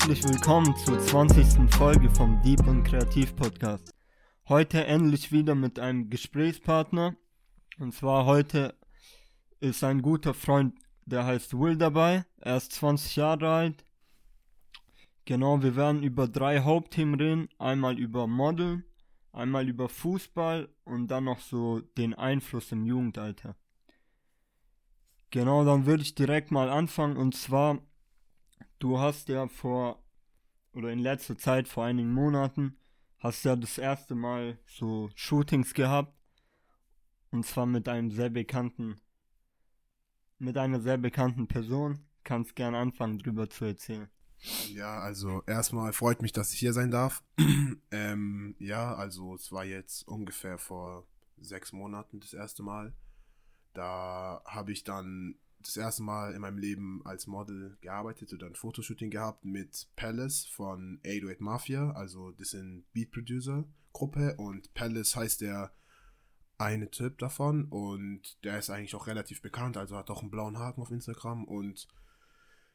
Herzlich willkommen zur 20. Folge vom Deep und Kreativ Podcast. Heute endlich wieder mit einem Gesprächspartner. Und zwar heute ist ein guter Freund, der heißt Will dabei. Er ist 20 Jahre alt. Genau, wir werden über drei Hauptthemen reden. Einmal über Modeln, einmal über Fußball und dann noch so den Einfluss im Jugendalter. Genau, dann würde ich direkt mal anfangen und zwar, du hast ja vor, oder in letzter Zeit, vor einigen Monaten, hast ja das erste Mal so Shootings gehabt und zwar mit einem sehr bekannten, mit einer sehr bekannten Person. Kannst gern anfangen, drüber zu erzählen. Ja, also erstmal freut mich, dass ich hier sein darf. ähm, ja, also es war jetzt ungefähr vor sechs Monaten das erste Mal. Da habe ich dann das erste Mal in meinem Leben als Model gearbeitet oder ein Fotoshooting gehabt mit Palace von 808 Mafia. Also das sind Beat Producer Gruppe und Palace heißt der eine Typ davon und der ist eigentlich auch relativ bekannt, also hat auch einen blauen Haken auf Instagram und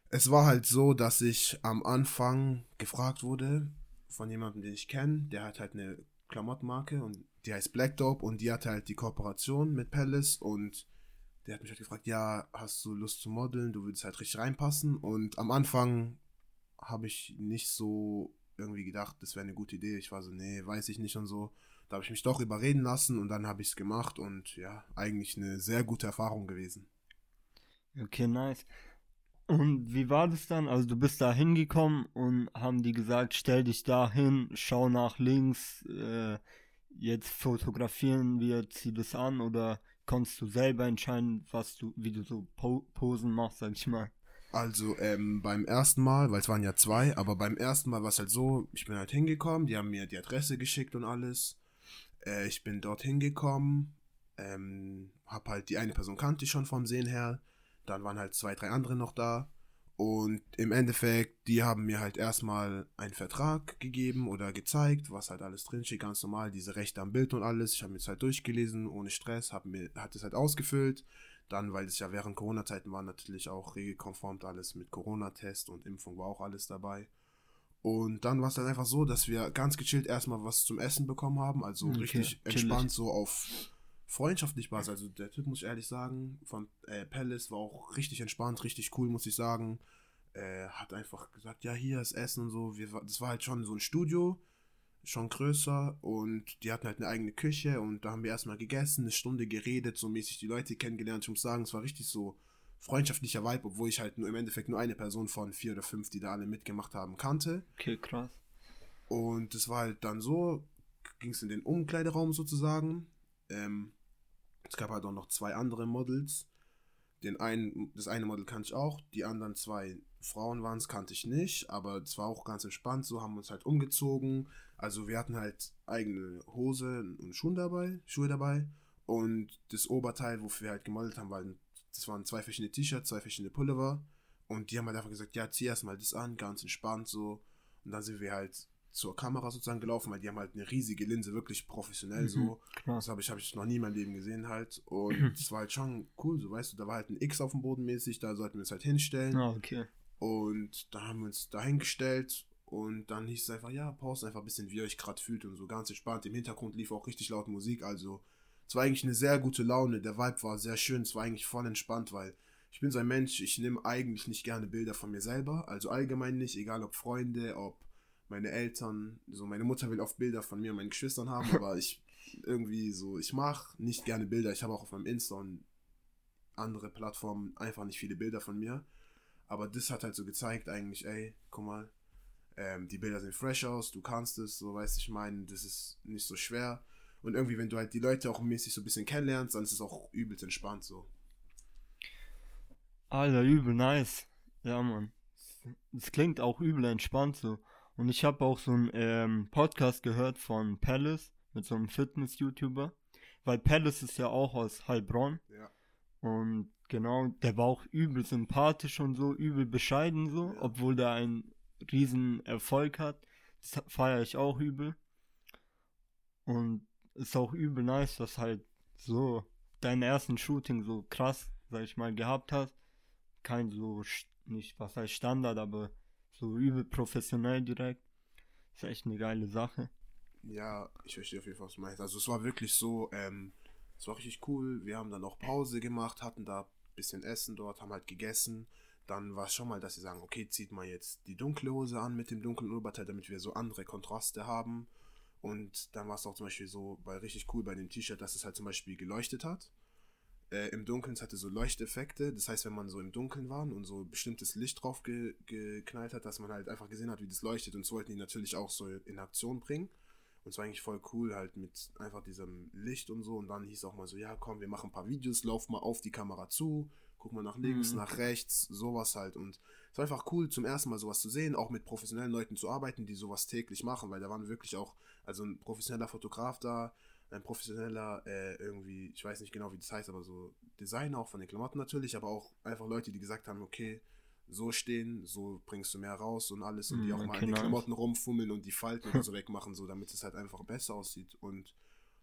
es war halt so, dass ich am Anfang gefragt wurde von jemandem, den ich kenne, der hat halt eine Klamottenmarke und die heißt Black Dope und die hatte halt die Kooperation mit Palace und der hat mich halt gefragt, ja, hast du Lust zu modeln? Du würdest halt richtig reinpassen. Und am Anfang habe ich nicht so irgendwie gedacht, das wäre eine gute Idee. Ich war so, nee, weiß ich nicht und so. Da habe ich mich doch überreden lassen und dann habe ich es gemacht und ja, eigentlich eine sehr gute Erfahrung gewesen. Okay, nice. Und wie war das dann? Also du bist da hingekommen und haben die gesagt, stell dich da hin, schau nach links, äh, jetzt fotografieren wir, zieh das an oder konntest du selber entscheiden, was du, wie du so po Posen machst, sag ich mal? Also ähm, beim ersten Mal, weil es waren ja zwei, aber beim ersten Mal war es halt so, ich bin halt hingekommen, die haben mir die Adresse geschickt und alles. Äh, ich bin dort hingekommen, ähm, hab halt die eine Person kannte ich schon vom Sehen her, dann waren halt zwei, drei andere noch da. Und im Endeffekt, die haben mir halt erstmal einen Vertrag gegeben oder gezeigt, was halt alles drinsteht, ganz normal, diese Rechte am Bild und alles. Ich habe mir das halt durchgelesen, ohne Stress, hab mir, hat es halt ausgefüllt. Dann, weil es ja während Corona-Zeiten war, natürlich auch regelkonform alles mit Corona-Test und Impfung war auch alles dabei. Und dann war es dann einfach so, dass wir ganz gechillt erstmal was zum Essen bekommen haben, also okay, richtig entspannt, so auf freundschaftlich war es. Also der Typ, muss ich ehrlich sagen, von äh, Palace war auch richtig entspannt, richtig cool, muss ich sagen. Äh, hat einfach gesagt, ja, hier ist Essen und so. Wir, das war halt schon so ein Studio, schon größer und die hatten halt eine eigene Küche und da haben wir erstmal gegessen, eine Stunde geredet, so mäßig die Leute kennengelernt. Ich muss sagen, es war richtig so freundschaftlicher Vibe, obwohl ich halt nur im Endeffekt nur eine Person von vier oder fünf, die da alle mitgemacht haben, kannte. Okay, krass. Und es war halt dann so, ging es in den Umkleideraum sozusagen. Ähm, es gab halt auch noch zwei andere Models. Den einen, das eine Model kannte ich auch, die anderen zwei Frauen waren es, kannte ich nicht, aber es war auch ganz entspannt, so haben wir uns halt umgezogen. Also wir hatten halt eigene Hose und Schuhe dabei, Schuhe dabei und das Oberteil, wofür wir halt gemodelt haben, weil das waren zwei verschiedene T-Shirts, zwei verschiedene Pullover und die haben halt einfach gesagt, ja, zieh erstmal das an, ganz entspannt so und dann sind wir halt zur Kamera sozusagen gelaufen, weil die haben halt eine riesige Linse, wirklich professionell mhm, so. Klar. Das habe ich, hab ich noch nie in meinem Leben gesehen halt. Und es war halt schon cool, so weißt du, da war halt ein X auf dem Boden mäßig, da sollten wir uns halt hinstellen. Ah, okay. Und da haben wir uns da hingestellt und dann hieß es einfach, ja, pause einfach ein bisschen, wie ihr euch gerade fühlt und so ganz entspannt. Im Hintergrund lief auch richtig laut Musik, also es war eigentlich eine sehr gute Laune, der Vibe war sehr schön, es war eigentlich voll entspannt, weil ich bin so ein Mensch, ich nehme eigentlich nicht gerne Bilder von mir selber, also allgemein nicht, egal ob Freunde, ob meine Eltern, so meine Mutter will oft Bilder von mir und meinen Geschwistern haben, aber ich irgendwie so, ich mache nicht gerne Bilder. Ich habe auch auf meinem Insta und andere Plattformen einfach nicht viele Bilder von mir. Aber das hat halt so gezeigt, eigentlich, ey, guck mal, ähm, die Bilder sind fresh aus, du kannst es, so weißt ich meine, das ist nicht so schwer. Und irgendwie, wenn du halt die Leute auch mäßig so ein bisschen kennenlernst, dann ist es auch übelst entspannt so. Alter, übel nice. Ja, Mann. Es klingt auch übel entspannt so. Und ich habe auch so einen ähm, Podcast gehört von Palace mit so einem Fitness-YouTuber. Weil Palace ist ja auch aus Heilbronn. Ja. Und genau, der war auch übel sympathisch und so, übel bescheiden so, ja. obwohl der einen riesen Erfolg hat. Das feiere ich auch übel. Und ist auch übel nice, dass halt so deinen ersten Shooting so krass, sag ich mal, gehabt hast. Kein so, nicht, was heißt Standard, aber So übel professionell direkt. Ist echt eine geile Sache. Ja, ich verstehe auf jeden Fall, was du meinst. Also es war wirklich so, ähm, es war richtig cool. Wir haben dann auch Pause gemacht, hatten da ein bisschen Essen dort, haben halt gegessen. Dann war es schon mal, dass sie sagen, okay, zieht mal jetzt die dunkle Hose an mit dem dunklen Oberteil, damit wir so andere Kontraste haben. Und dann war es auch zum Beispiel so, bei richtig cool bei dem T-Shirt, dass es halt zum Beispiel geleuchtet hat. Äh, Im Dunkeln, es hatte so Leuchteffekte. Das heißt, wenn man so im Dunkeln war und so bestimmtes Licht drauf ge geknallt hat, dass man halt einfach gesehen hat, wie das leuchtet. Und so wollten die natürlich auch so in Aktion bringen. Und es war eigentlich voll cool, halt mit einfach diesem Licht und so. Und dann hieß auch mal so, ja, komm, wir machen ein paar Videos, lauf mal auf die Kamera zu, guck mal nach links, mhm. nach rechts, sowas halt. Und es war einfach cool, zum ersten Mal sowas zu sehen, auch mit professionellen Leuten zu arbeiten, die sowas täglich machen, weil da waren wirklich auch, also ein professioneller Fotograf da, ein professioneller, äh, irgendwie, ich weiß nicht genau, wie das heißt, aber so Designer auch von den Klamotten natürlich, aber auch einfach Leute, die gesagt haben, okay, so stehen, so bringst du mehr raus und alles und die hm, auch okay, mal in den Klamotten rumfummeln und die Falten oder so wegmachen, so damit es halt einfach besser aussieht. Und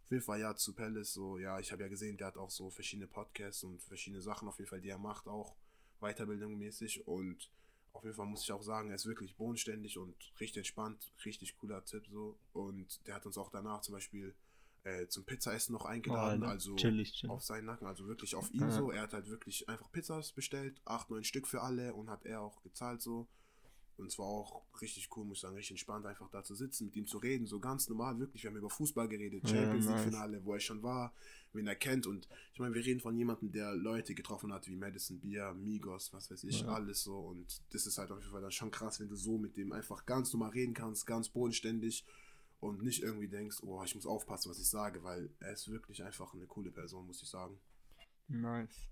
auf jeden Fall ja zu Palace, so ja, ich habe ja gesehen, der hat auch so verschiedene Podcasts und verschiedene Sachen auf jeden Fall, die er macht, auch Weiterbildung mäßig. Und auf jeden Fall muss ich auch sagen, er ist wirklich bodenständig und richtig entspannt, richtig cooler Tipp so. Und der hat uns auch danach zum Beispiel äh, zum Pizzaessen noch eingeladen, oh, also chillig, chillig. auf seinen Nacken, also wirklich auf ihn ja. so. Er hat halt wirklich einfach Pizzas bestellt, acht, neun Stück für alle und hat er auch gezahlt so. Und es war auch richtig cool, muss ich sagen, richtig entspannt, einfach da zu sitzen, mit ihm zu reden, so ganz normal, wirklich. Wir haben über Fußball geredet, Champions League Finale, wo er schon war, wen er kennt. Und ich meine, wir reden von jemandem, der Leute getroffen hat, wie Madison Beer, Migos, was weiß ich, ja. alles so. Und das ist halt auf jeden Fall dann schon krass, wenn du so mit dem einfach ganz normal reden kannst, ganz bodenständig und nicht irgendwie denkst, oh, ich muss aufpassen, was ich sage, weil er ist wirklich einfach eine coole Person, muss ich sagen. Nice.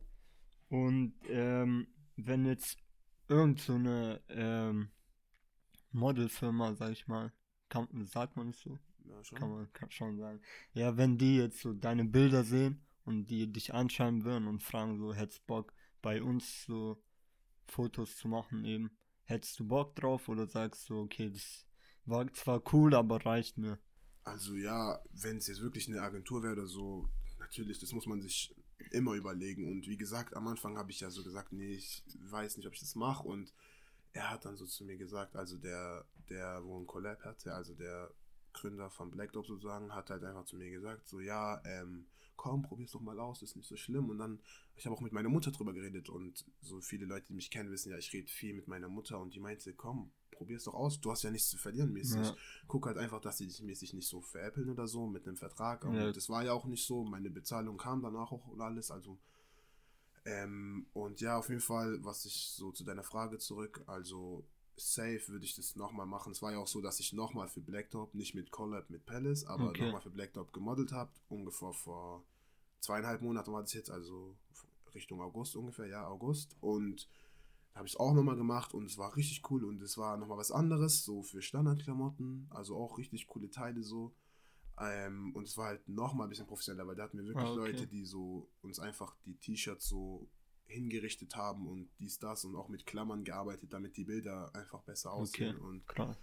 Und ähm, wenn jetzt irgend so eine ähm, Modelfirma, sag ich mal, kann, sagt man es so? Ja, schon. Kann man kann schon sagen. Ja, wenn die jetzt so deine Bilder sehen und die dich anschreiben würden und fragen so, hättest Bock bei uns so Fotos zu machen eben, hättest du Bock drauf oder sagst du, okay, das war zwar cool, aber reicht mir. Also ja, wenn es jetzt wirklich eine Agentur wäre oder so, natürlich, das muss man sich immer überlegen. Und wie gesagt, am Anfang habe ich ja so gesagt, nee, ich weiß nicht, ob ich das mache. Und er hat dann so zu mir gesagt, also der, der, wo ein Collab hatte, also der Gründer von Black Dope sozusagen, hat halt einfach zu mir gesagt, so ja, ähm, komm, probier's doch mal aus, ist nicht so schlimm. Und dann, ich habe auch mit meiner Mutter drüber geredet und so viele Leute, die mich kennen, wissen ja, ich rede viel mit meiner Mutter und die meinte, komm, probier's doch aus, du hast ja nichts zu verlieren mäßig. Ja. Guck halt einfach, dass sie dich mäßig nicht so veräppeln oder so mit einem Vertrag. Und ja. das war ja auch nicht so. Meine Bezahlung kam danach auch und alles. Also, ähm, und ja, auf jeden Fall, was ich so zu deiner Frage zurück, also safe würde ich das nochmal machen. Es war ja auch so, dass ich nochmal für Blacktop, nicht mit Collab, mit Palace, aber okay. nochmal für Blacktop gemodelt habe. Ungefähr vor zweieinhalb Monaten war das jetzt, also Richtung August ungefähr, ja, August. Und habe ich es auch nochmal gemacht und es war richtig cool und es war nochmal was anderes, so für Standardklamotten, also auch richtig coole Teile so. Ähm, und es war halt nochmal ein bisschen professioneller, weil da hatten wir wirklich ah, okay. Leute, die so uns einfach die T-Shirts so hingerichtet haben und dies, das und auch mit Klammern gearbeitet, damit die Bilder einfach besser aussehen okay. und klar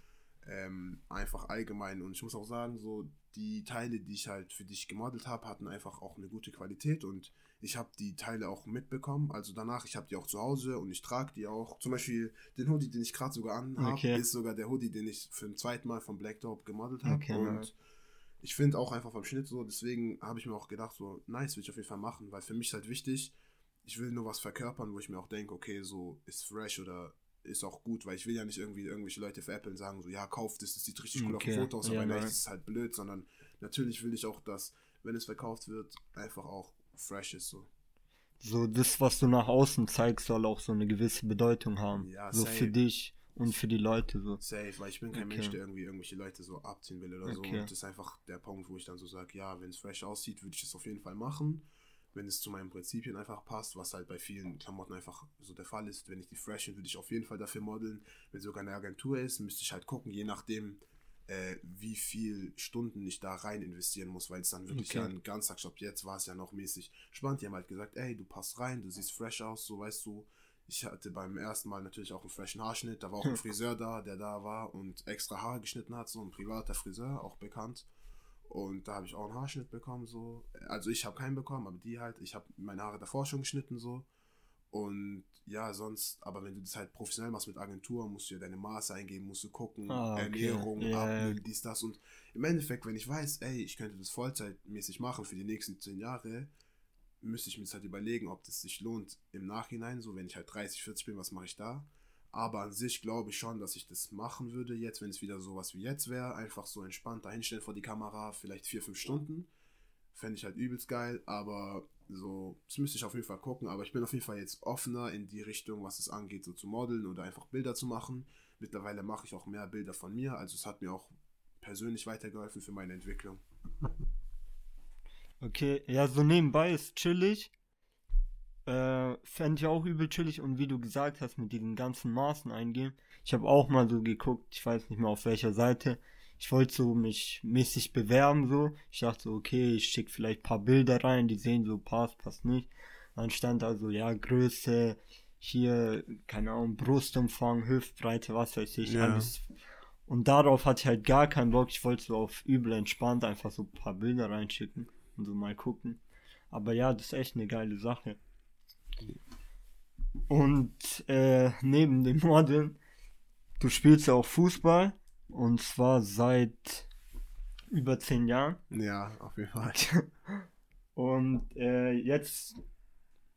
ähm, einfach allgemein. Und ich muss auch sagen, so die Teile, die ich halt für dich gemodelt habe, hatten einfach auch eine gute Qualität und ich habe die Teile auch mitbekommen. Also danach, ich habe die auch zu Hause und ich trage die auch. Zum Beispiel den Hoodie, den ich gerade sogar anhabe, okay. ist sogar der Hoodie, den ich für ein zweites Mal von Black Dope gemodelt habe. Okay, und ja. ich finde auch einfach vom Schnitt so, deswegen habe ich mir auch gedacht, so nice, will ich auf jeden Fall machen, weil für mich ist halt wichtig, ich will nur was verkörpern, wo ich mir auch denke, okay, so ist fresh oder ist auch gut, weil ich will ja nicht irgendwie irgendwelche Leute veräppeln und sagen so, ja, kauft es, das sieht richtig cool okay. auf dem Foto aus, aber ja, ist es halt blöd, sondern natürlich will ich auch, dass, wenn es verkauft wird, einfach auch fresh ist so. So, das, was du nach außen zeigst, soll auch so eine gewisse Bedeutung haben. Ja, so safe. für dich und für die Leute so. Safe, weil ich bin kein okay. Mensch, der irgendwie irgendwelche Leute so abziehen will oder okay. so. Und das ist einfach der Punkt, wo ich dann so sage, ja, wenn es fresh aussieht, würde ich es auf jeden Fall machen wenn es zu meinen Prinzipien einfach passt, was halt bei vielen Klamotten einfach so der Fall ist. Wenn ich die freshen, würde ich auf jeden Fall dafür modeln. Wenn sogar eine Agentur ist, müsste ich halt gucken, je nachdem, äh, wie viel Stunden ich da rein investieren muss, weil es dann wirklich okay. ja ein Ganztagsjob, jetzt war es ja noch mäßig spannend. Die haben halt gesagt, ey, du passt rein, du siehst fresh aus, so weißt du. Ich hatte beim ersten Mal natürlich auch einen freshen Haarschnitt, da war auch ein Friseur da, der da war und extra Haare geschnitten hat, so ein privater Friseur, auch bekannt. Und da habe ich auch einen Haarschnitt bekommen, so. Also ich habe keinen bekommen, aber die halt. Ich habe meine Haare davor schon geschnitten, so. Und ja, sonst, aber wenn du das halt professionell machst mit Agentur, musst du ja deine Maße eingeben, musst du gucken, Ah, okay. Ernährung, Ja. Abnehmen, dies, das. Und im Endeffekt, wenn ich weiß, ey, ich könnte das vollzeitmäßig machen für die nächsten zehn Jahre, müsste ich mir das halt überlegen, ob das sich lohnt im Nachhinein, so wenn ich halt 30, 40 bin, was mache ich da? Aber an sich glaube ich schon, dass ich das machen würde, jetzt, wenn es wieder sowas wie jetzt wäre, einfach so entspannt dahinstellen vor die Kamera, vielleicht vier, fünf Stunden. Fände ich halt übelst geil, aber so, das müsste ich auf jeden Fall gucken. Aber ich bin auf jeden Fall jetzt offener in die Richtung, was es angeht, so zu modeln oder einfach Bilder zu machen. Mittlerweile mache ich auch mehr Bilder von mir, also es hat mir auch persönlich weitergeholfen für meine Entwicklung. Okay, ja, so nebenbei ist chillig. Äh, fände ich auch übel chillig und wie du gesagt hast, mit diesen ganzen Maßen eingehen. Ich habe auch mal so geguckt, ich weiß nicht mehr auf welcher Seite. Ich wollte so mich mäßig bewerben, so. Ich dachte so, okay, ich schicke vielleicht ein paar Bilder rein, die sehen so, passt, passt nicht. Dann stand also, ja, Größe, hier, keine Ahnung, Brustumfang, Hüftbreite, was weiß ich, Ja. alles. Und darauf hatte ich halt gar keinen Bock. Ich wollte so auf übel entspannt einfach so ein paar Bilder reinschicken und so mal gucken. Aber ja, das ist echt eine geile Sache. Und äh, neben dem Modeln, du spielst ja auch Fußball und zwar seit über zehn Jahren. Ja, auf jeden Fall. Und äh, jetzt,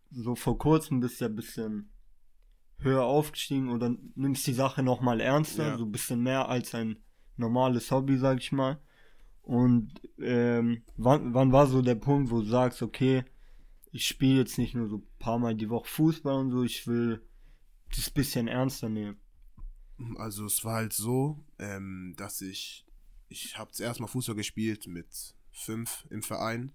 so vor kurzem, bist du ja ein bisschen höher aufgestiegen oder nimmst die Sache nochmal ernster, Ja. so ein bisschen mehr als ein normales Hobby, sag ich mal. Und ähm, wann, wann war so der Punkt, wo du sagst, okay, ich spiele jetzt nicht nur so ein paar Mal die Woche Fußball und so, ich will das bisschen ernster nehmen. Also es war halt so, ähm, dass ich, ich habe zuerst mal Fußball gespielt mit fünf im Verein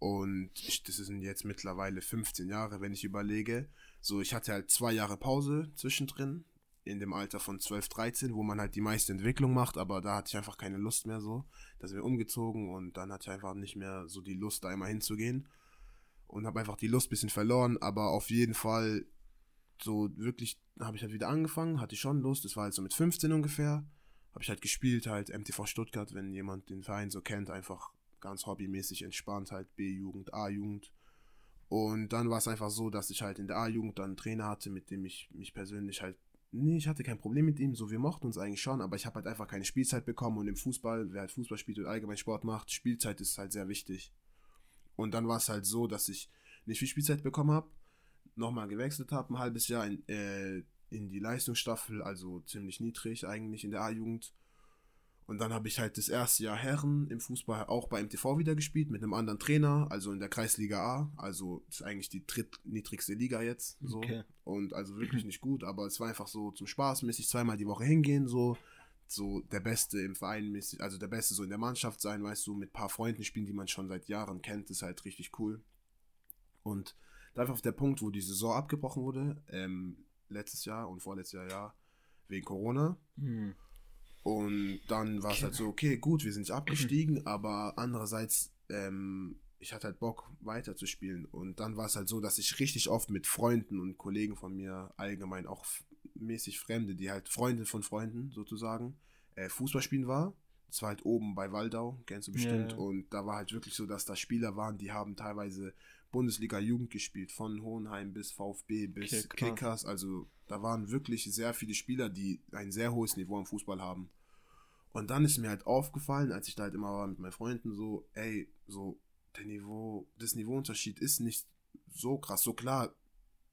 und ich, das sind jetzt mittlerweile 15 Jahre, wenn ich überlege. So, ich hatte halt zwei Jahre Pause zwischendrin, in dem Alter von 12, 13, wo man halt die meiste Entwicklung macht, aber da hatte ich einfach keine Lust mehr so. Da sind wir umgezogen und dann hatte ich einfach nicht mehr so die Lust, da immer hinzugehen. Und habe einfach die Lust ein bisschen verloren, aber auf jeden Fall so wirklich habe ich halt wieder angefangen, hatte ich schon Lust, das war halt so mit 15 ungefähr, habe ich halt gespielt, halt MTV Stuttgart, wenn jemand den Verein so kennt, einfach ganz hobbymäßig entspannt, halt B-Jugend, A-Jugend. Und dann war es einfach so, dass ich halt in der A-Jugend dann einen Trainer hatte, mit dem ich mich persönlich halt, nee, ich hatte kein Problem mit ihm, so wir mochten uns eigentlich schon, aber ich habe halt einfach keine Spielzeit bekommen und im Fußball, wer halt Fußball spielt und allgemein Sport macht, Spielzeit ist halt sehr wichtig. Und dann war es halt so, dass ich nicht viel Spielzeit bekommen habe, nochmal gewechselt habe, ein halbes Jahr in, äh, in die Leistungsstaffel, also ziemlich niedrig eigentlich in der A-Jugend. Und dann habe ich halt das erste Jahr Herren im Fußball auch bei MTV wieder gespielt mit einem anderen Trainer, also in der Kreisliga A. Also ist eigentlich die drittniedrigste Liga jetzt. So. Okay. Und also wirklich nicht gut, aber es war einfach so zum Spaß mäßig zweimal die Woche hingehen, so. So der Beste im Verein also der Beste so in der Mannschaft sein, weißt du, mit ein paar Freunden spielen, die man schon seit Jahren kennt, ist halt richtig cool. Und da einfach auf der Punkt, wo die Saison abgebrochen wurde, ähm, letztes Jahr und vorletztes Jahr, ja, wegen Corona. Hm. Und dann war es halt so, okay, gut, wir sind nicht abgestiegen, aber andererseits, ähm, ich hatte halt Bock weiterzuspielen. Und dann war es halt so, dass ich richtig oft mit Freunden und Kollegen von mir, allgemein auch mäßig Fremde, die halt Freunde von Freunden sozusagen, äh, Fußball spielen war. Das war halt oben bei Waldau, kennst du bestimmt. Ja, ja. Und da war halt wirklich so, dass da Spieler waren, die haben teilweise Bundesliga-Jugend gespielt, von Hohenheim bis VfB bis Okay. Kickers. Also da waren wirklich sehr viele Spieler, die ein sehr hohes Niveau am Fußball haben. Und dann ist mir halt aufgefallen, als ich da halt immer war mit meinen Freunden, so, ey, so, der Niveau, das Niveauunterschied ist nicht so krass. So klar,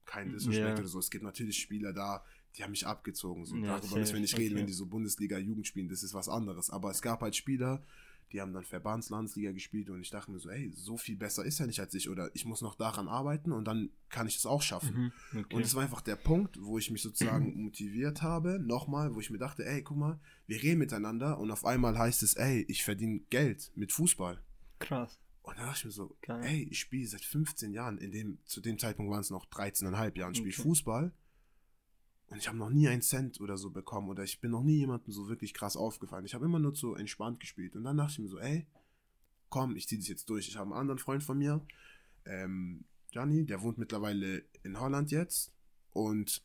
kein Disrespect Ja. oder so. Es gibt natürlich Spieler da, die haben mich abgezogen. So. Ja, Darüber müssen wir nicht reden, okay. wenn die so Bundesliga-Jugend spielen, das ist was anderes. Aber es gab halt Spieler, die haben dann Verbandslandsliga gespielt und ich dachte mir so, ey, so viel besser ist er nicht als ich oder ich muss noch daran arbeiten und dann kann ich das auch schaffen. Mhm. Okay. Und das war einfach der Punkt, wo ich mich sozusagen motiviert habe, nochmal, wo ich mir dachte, ey, guck mal, wir reden miteinander und auf einmal heißt es, ey, ich verdiene Geld mit Fußball. Krass. Und da dachte ich mir so, Geil. ey, ich spiele seit 15 Jahren, in dem, zu dem Zeitpunkt waren es noch 13,5 Jahren, spiele ich Okay. Fußball und ich habe noch nie einen Cent oder so bekommen oder ich bin noch nie jemandem so wirklich krass aufgefallen. Ich habe immer nur so entspannt gespielt und dann dachte ich mir so, ey, komm, ich ziehe das jetzt durch. Ich habe einen anderen Freund von mir, ähm, Gianni, der wohnt mittlerweile in Holland jetzt und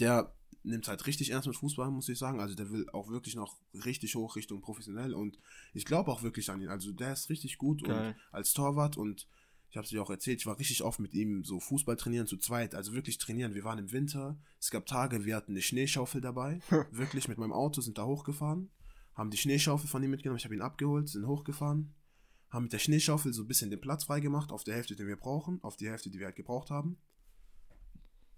der nimmt halt richtig ernst mit Fußball, muss ich sagen. Also der will auch wirklich noch richtig hoch Richtung professionell und ich glaube auch wirklich an ihn. Also der ist richtig gut Geil. und als Torwart und Ich habe es dir auch erzählt, ich war richtig oft mit ihm so Fußball trainieren zu zweit, also wirklich trainieren. Wir waren im Winter, es gab Tage, wir hatten eine Schneeschaufel dabei, wirklich mit meinem Auto sind da hochgefahren, haben die Schneeschaufel von ihm mitgenommen, ich habe ihn abgeholt, sind hochgefahren, haben mit der Schneeschaufel so ein bisschen den Platz freigemacht, auf der Hälfte, den wir brauchen, auf die Hälfte, die wir halt gebraucht haben.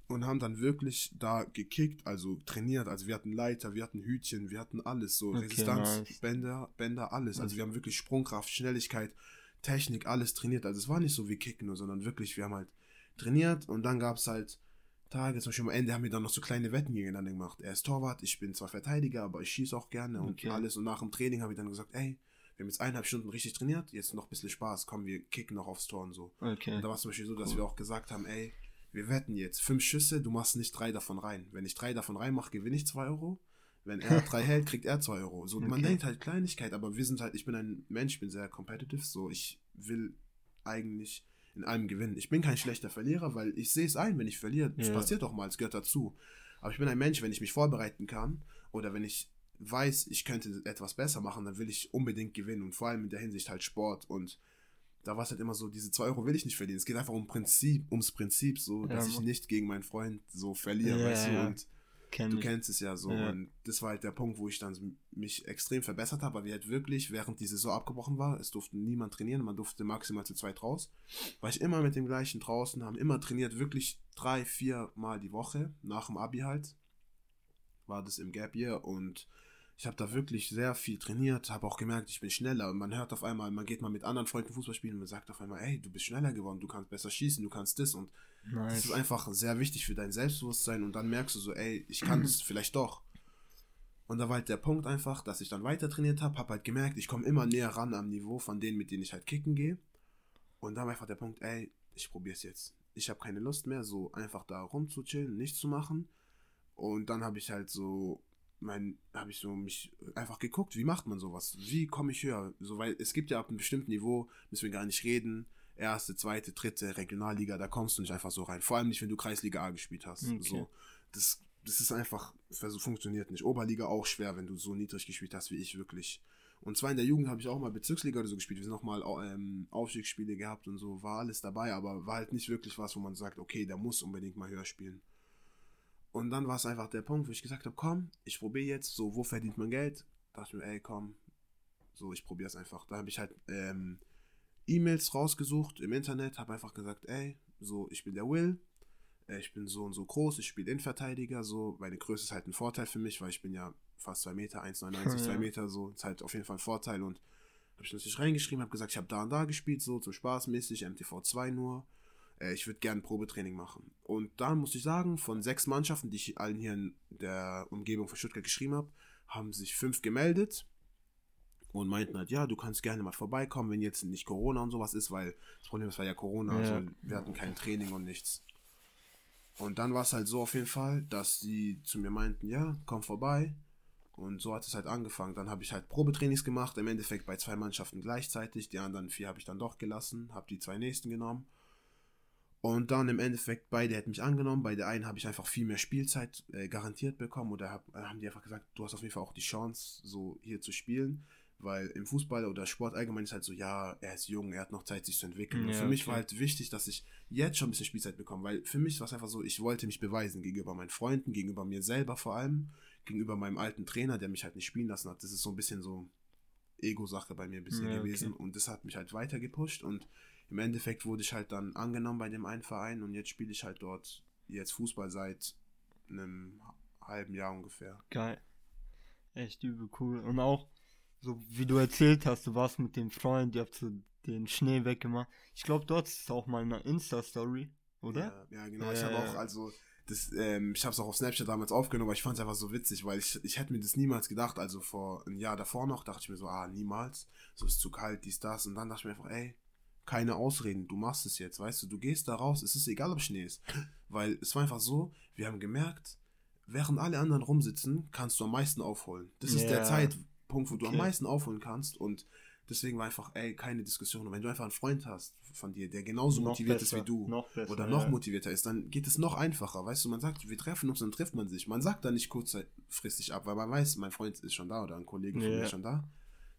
Und haben dann wirklich da gekickt, also trainiert. Also wir hatten Leiter, wir hatten Hütchen, wir hatten alles, so Okay, Resistanz, nice. Bänder, Bänder, alles. Also wir haben wirklich Sprungkraft, Schnelligkeit, Technik, alles trainiert. Also es war nicht so wie Kicken nur, sondern wirklich, wir haben halt trainiert und dann gab es halt Tage, zum Beispiel am Ende haben wir dann noch so kleine Wetten gegeneinander gemacht. Er ist Torwart, ich bin zwar Verteidiger, aber ich schieße auch gerne und Okay. alles. Und nach dem Training habe ich dann gesagt, ey, wir haben jetzt eineinhalb Stunden richtig trainiert, jetzt noch ein bisschen Spaß, komm, wir kicken noch aufs Tor und so. Okay. Und da war es zum Beispiel so, dass Cool. wir auch gesagt haben, ey, wir wetten jetzt fünf Schüsse, du machst nicht drei davon rein. Wenn ich drei davon reinmache, gewinne ich zwei Euro. Wenn er drei hält, kriegt er zwei Euro. So, man Okay. denkt halt Kleinigkeit, aber wir sind halt, ich bin ein Mensch, ich bin sehr competitive, so ich will eigentlich in allem gewinnen. Ich bin kein schlechter Verlierer, weil ich sehe es ein, wenn ich verliere. Es Ja. passiert doch mal, es gehört dazu. Aber ich bin ein Mensch, wenn ich mich vorbereiten kann oder wenn ich weiß, ich könnte etwas besser machen, dann will ich unbedingt gewinnen und vor allem in der Hinsicht halt Sport und da war es halt immer so, diese 2 Euro will ich nicht verlieren. Es geht einfach um Prinzip, ums Prinzip, so, Ja, dass ich nicht gegen meinen Freund so verliere, Ja, weißt du, und Kenn du ich. kennst es ja so. Ja. Und das war halt der Punkt, wo ich dann mich extrem verbessert habe, weil wir halt wirklich, während die Saison abgebrochen war, es durfte niemand trainieren, man durfte maximal zu zweit raus, war ich immer mit dem gleichen draußen, haben immer trainiert, wirklich drei, vier Mal die Woche, nach dem Abi halt, war das im Gap Year und ich habe da wirklich sehr viel trainiert, habe auch gemerkt, ich bin schneller und man hört auf einmal, man geht mal mit anderen Freunden Fußball spielen und man sagt auf einmal, ey, du bist schneller geworden, du kannst besser schießen, du kannst das und das Nice. ist einfach sehr wichtig für dein Selbstbewusstsein und dann merkst du so, ey, ich kann es vielleicht doch. Und da war halt der Punkt einfach, dass ich dann weiter trainiert habe, habe halt gemerkt, ich komme immer näher ran am Niveau von denen, mit denen ich halt kicken gehe. Und dann war einfach der Punkt, ey, ich probiere es jetzt. Ich habe keine Lust mehr, so einfach da rumzuchillen, nichts zu machen. Und dann habe ich halt so mein, habe ich so mich einfach geguckt, wie macht man sowas? Wie komme ich höher? So, weil es gibt ja ab einem bestimmten Niveau, müssen wir gar nicht reden, erste, zweite, dritte, Regionalliga, da kommst du nicht einfach so rein. Vor allem nicht, wenn du Kreisliga A gespielt hast. Okay. So, das, das ist einfach, so funktioniert nicht. Oberliga auch schwer, wenn du so niedrig gespielt hast wie ich wirklich. Und zwar in der Jugend habe ich auch mal Bezirksliga oder so gespielt. Wir sind auch mal ähm, Aufstiegsspiele gehabt und so, war alles dabei, aber war halt nicht wirklich was, wo man sagt, okay, der muss unbedingt mal höher spielen. Und dann war es einfach der Punkt, wo ich gesagt habe, komm, ich probiere jetzt, so, wo verdient man Geld? Dachte mir, ey, komm, so, ich probiere es einfach. Da habe ich halt ähm, E-Mails rausgesucht im Internet, habe einfach gesagt, ey, so, ich bin der Will, äh, ich bin so und so groß, ich spiele Innenverteidiger, so, meine Größe ist halt ein Vorteil für mich, weil ich bin ja fast 2 Meter, 1,99, 2 Ja. Meter, so, ist halt auf jeden Fall ein Vorteil und habe ich natürlich reingeschrieben, habe gesagt, ich habe da und da gespielt, so, zum Spaßmäßig, MTV 2 nur, äh, ich würde gerne Probetraining machen. Und da muss ich sagen, von sechs Mannschaften, die ich allen hier in der Umgebung von Stuttgart geschrieben habe, haben sich fünf gemeldet und meinten halt, ja, du kannst gerne mal vorbeikommen, wenn jetzt nicht Corona und sowas ist, weil das Problem ist, war ja Corona, Ja. also wir hatten kein Training und nichts. Und dann war es halt so auf jeden Fall, dass die zu mir meinten, ja, komm vorbei. Und so hat es halt angefangen. Dann habe ich halt Probetrainings gemacht, im Endeffekt bei zwei Mannschaften gleichzeitig. Die anderen vier habe ich dann doch gelassen, habe die zwei nächsten genommen. Und dann im Endeffekt, beide hätten mich angenommen. Bei der einen habe ich einfach viel mehr Spielzeit äh, garantiert bekommen. Oder hab, äh, haben die einfach gesagt, du hast auf jeden Fall auch die Chance, so hier zu spielen. Weil im Fußball oder Sport allgemein ist halt so, ja, er ist jung, er hat noch Zeit, sich zu entwickeln. Und Ja, für mich okay. war halt wichtig, dass ich jetzt schon ein bisschen Spielzeit bekomme. Weil für mich war es einfach so, ich wollte mich beweisen gegenüber meinen Freunden, gegenüber mir selber vor allem, gegenüber meinem alten Trainer, der mich halt nicht spielen lassen hat. Das ist so ein bisschen so Ego-Sache bei mir ein bisschen Ja, okay. gewesen. Und das hat mich halt weiter gepusht. Und im Endeffekt wurde ich halt dann angenommen bei dem einen Verein und jetzt spiele ich halt dort jetzt Fußball seit einem halben Jahr ungefähr. Geil. Echt übel cool. Und auch, so wie du erzählt hast, du warst mit dem Freund, ihr habt so den Schnee weggemacht. Ich glaube, dort ist es auch mal eine Insta-Story, oder? Ja, ja genau. Ja, ich habe auch, also, das, ähm, ich habe es auch auf Snapchat damals aufgenommen, aber ich fand es einfach so witzig, weil ich, ich hätte mir das niemals gedacht. Also vor ein Jahr davor noch dachte ich mir so, ah, niemals. So ist zu kalt, dies, das. Und dann dachte ich mir einfach, ey, keine Ausreden, du machst es jetzt, weißt du, du gehst da raus, es ist egal, ob Schnee ist. Weil es war einfach so, wir haben gemerkt, während alle anderen rumsitzen, kannst du am meisten aufholen. Das ist der Ja. Zeitpunkt, wo du am Okay. meisten aufholen kannst und deswegen war einfach, ey, keine Diskussion. Und wenn du einfach einen Freund hast von dir, der genauso Noch motiviert ist besser, wie du, Noch besser. oder noch ja. motivierter ist, dann geht es noch einfacher. Weißt du, man sagt, wir treffen uns, dann trifft man sich. Man sagt dann nicht kurzfristig ab, weil man weiß, mein Freund ist schon da oder ein Kollege von Ja. mir ist schon da.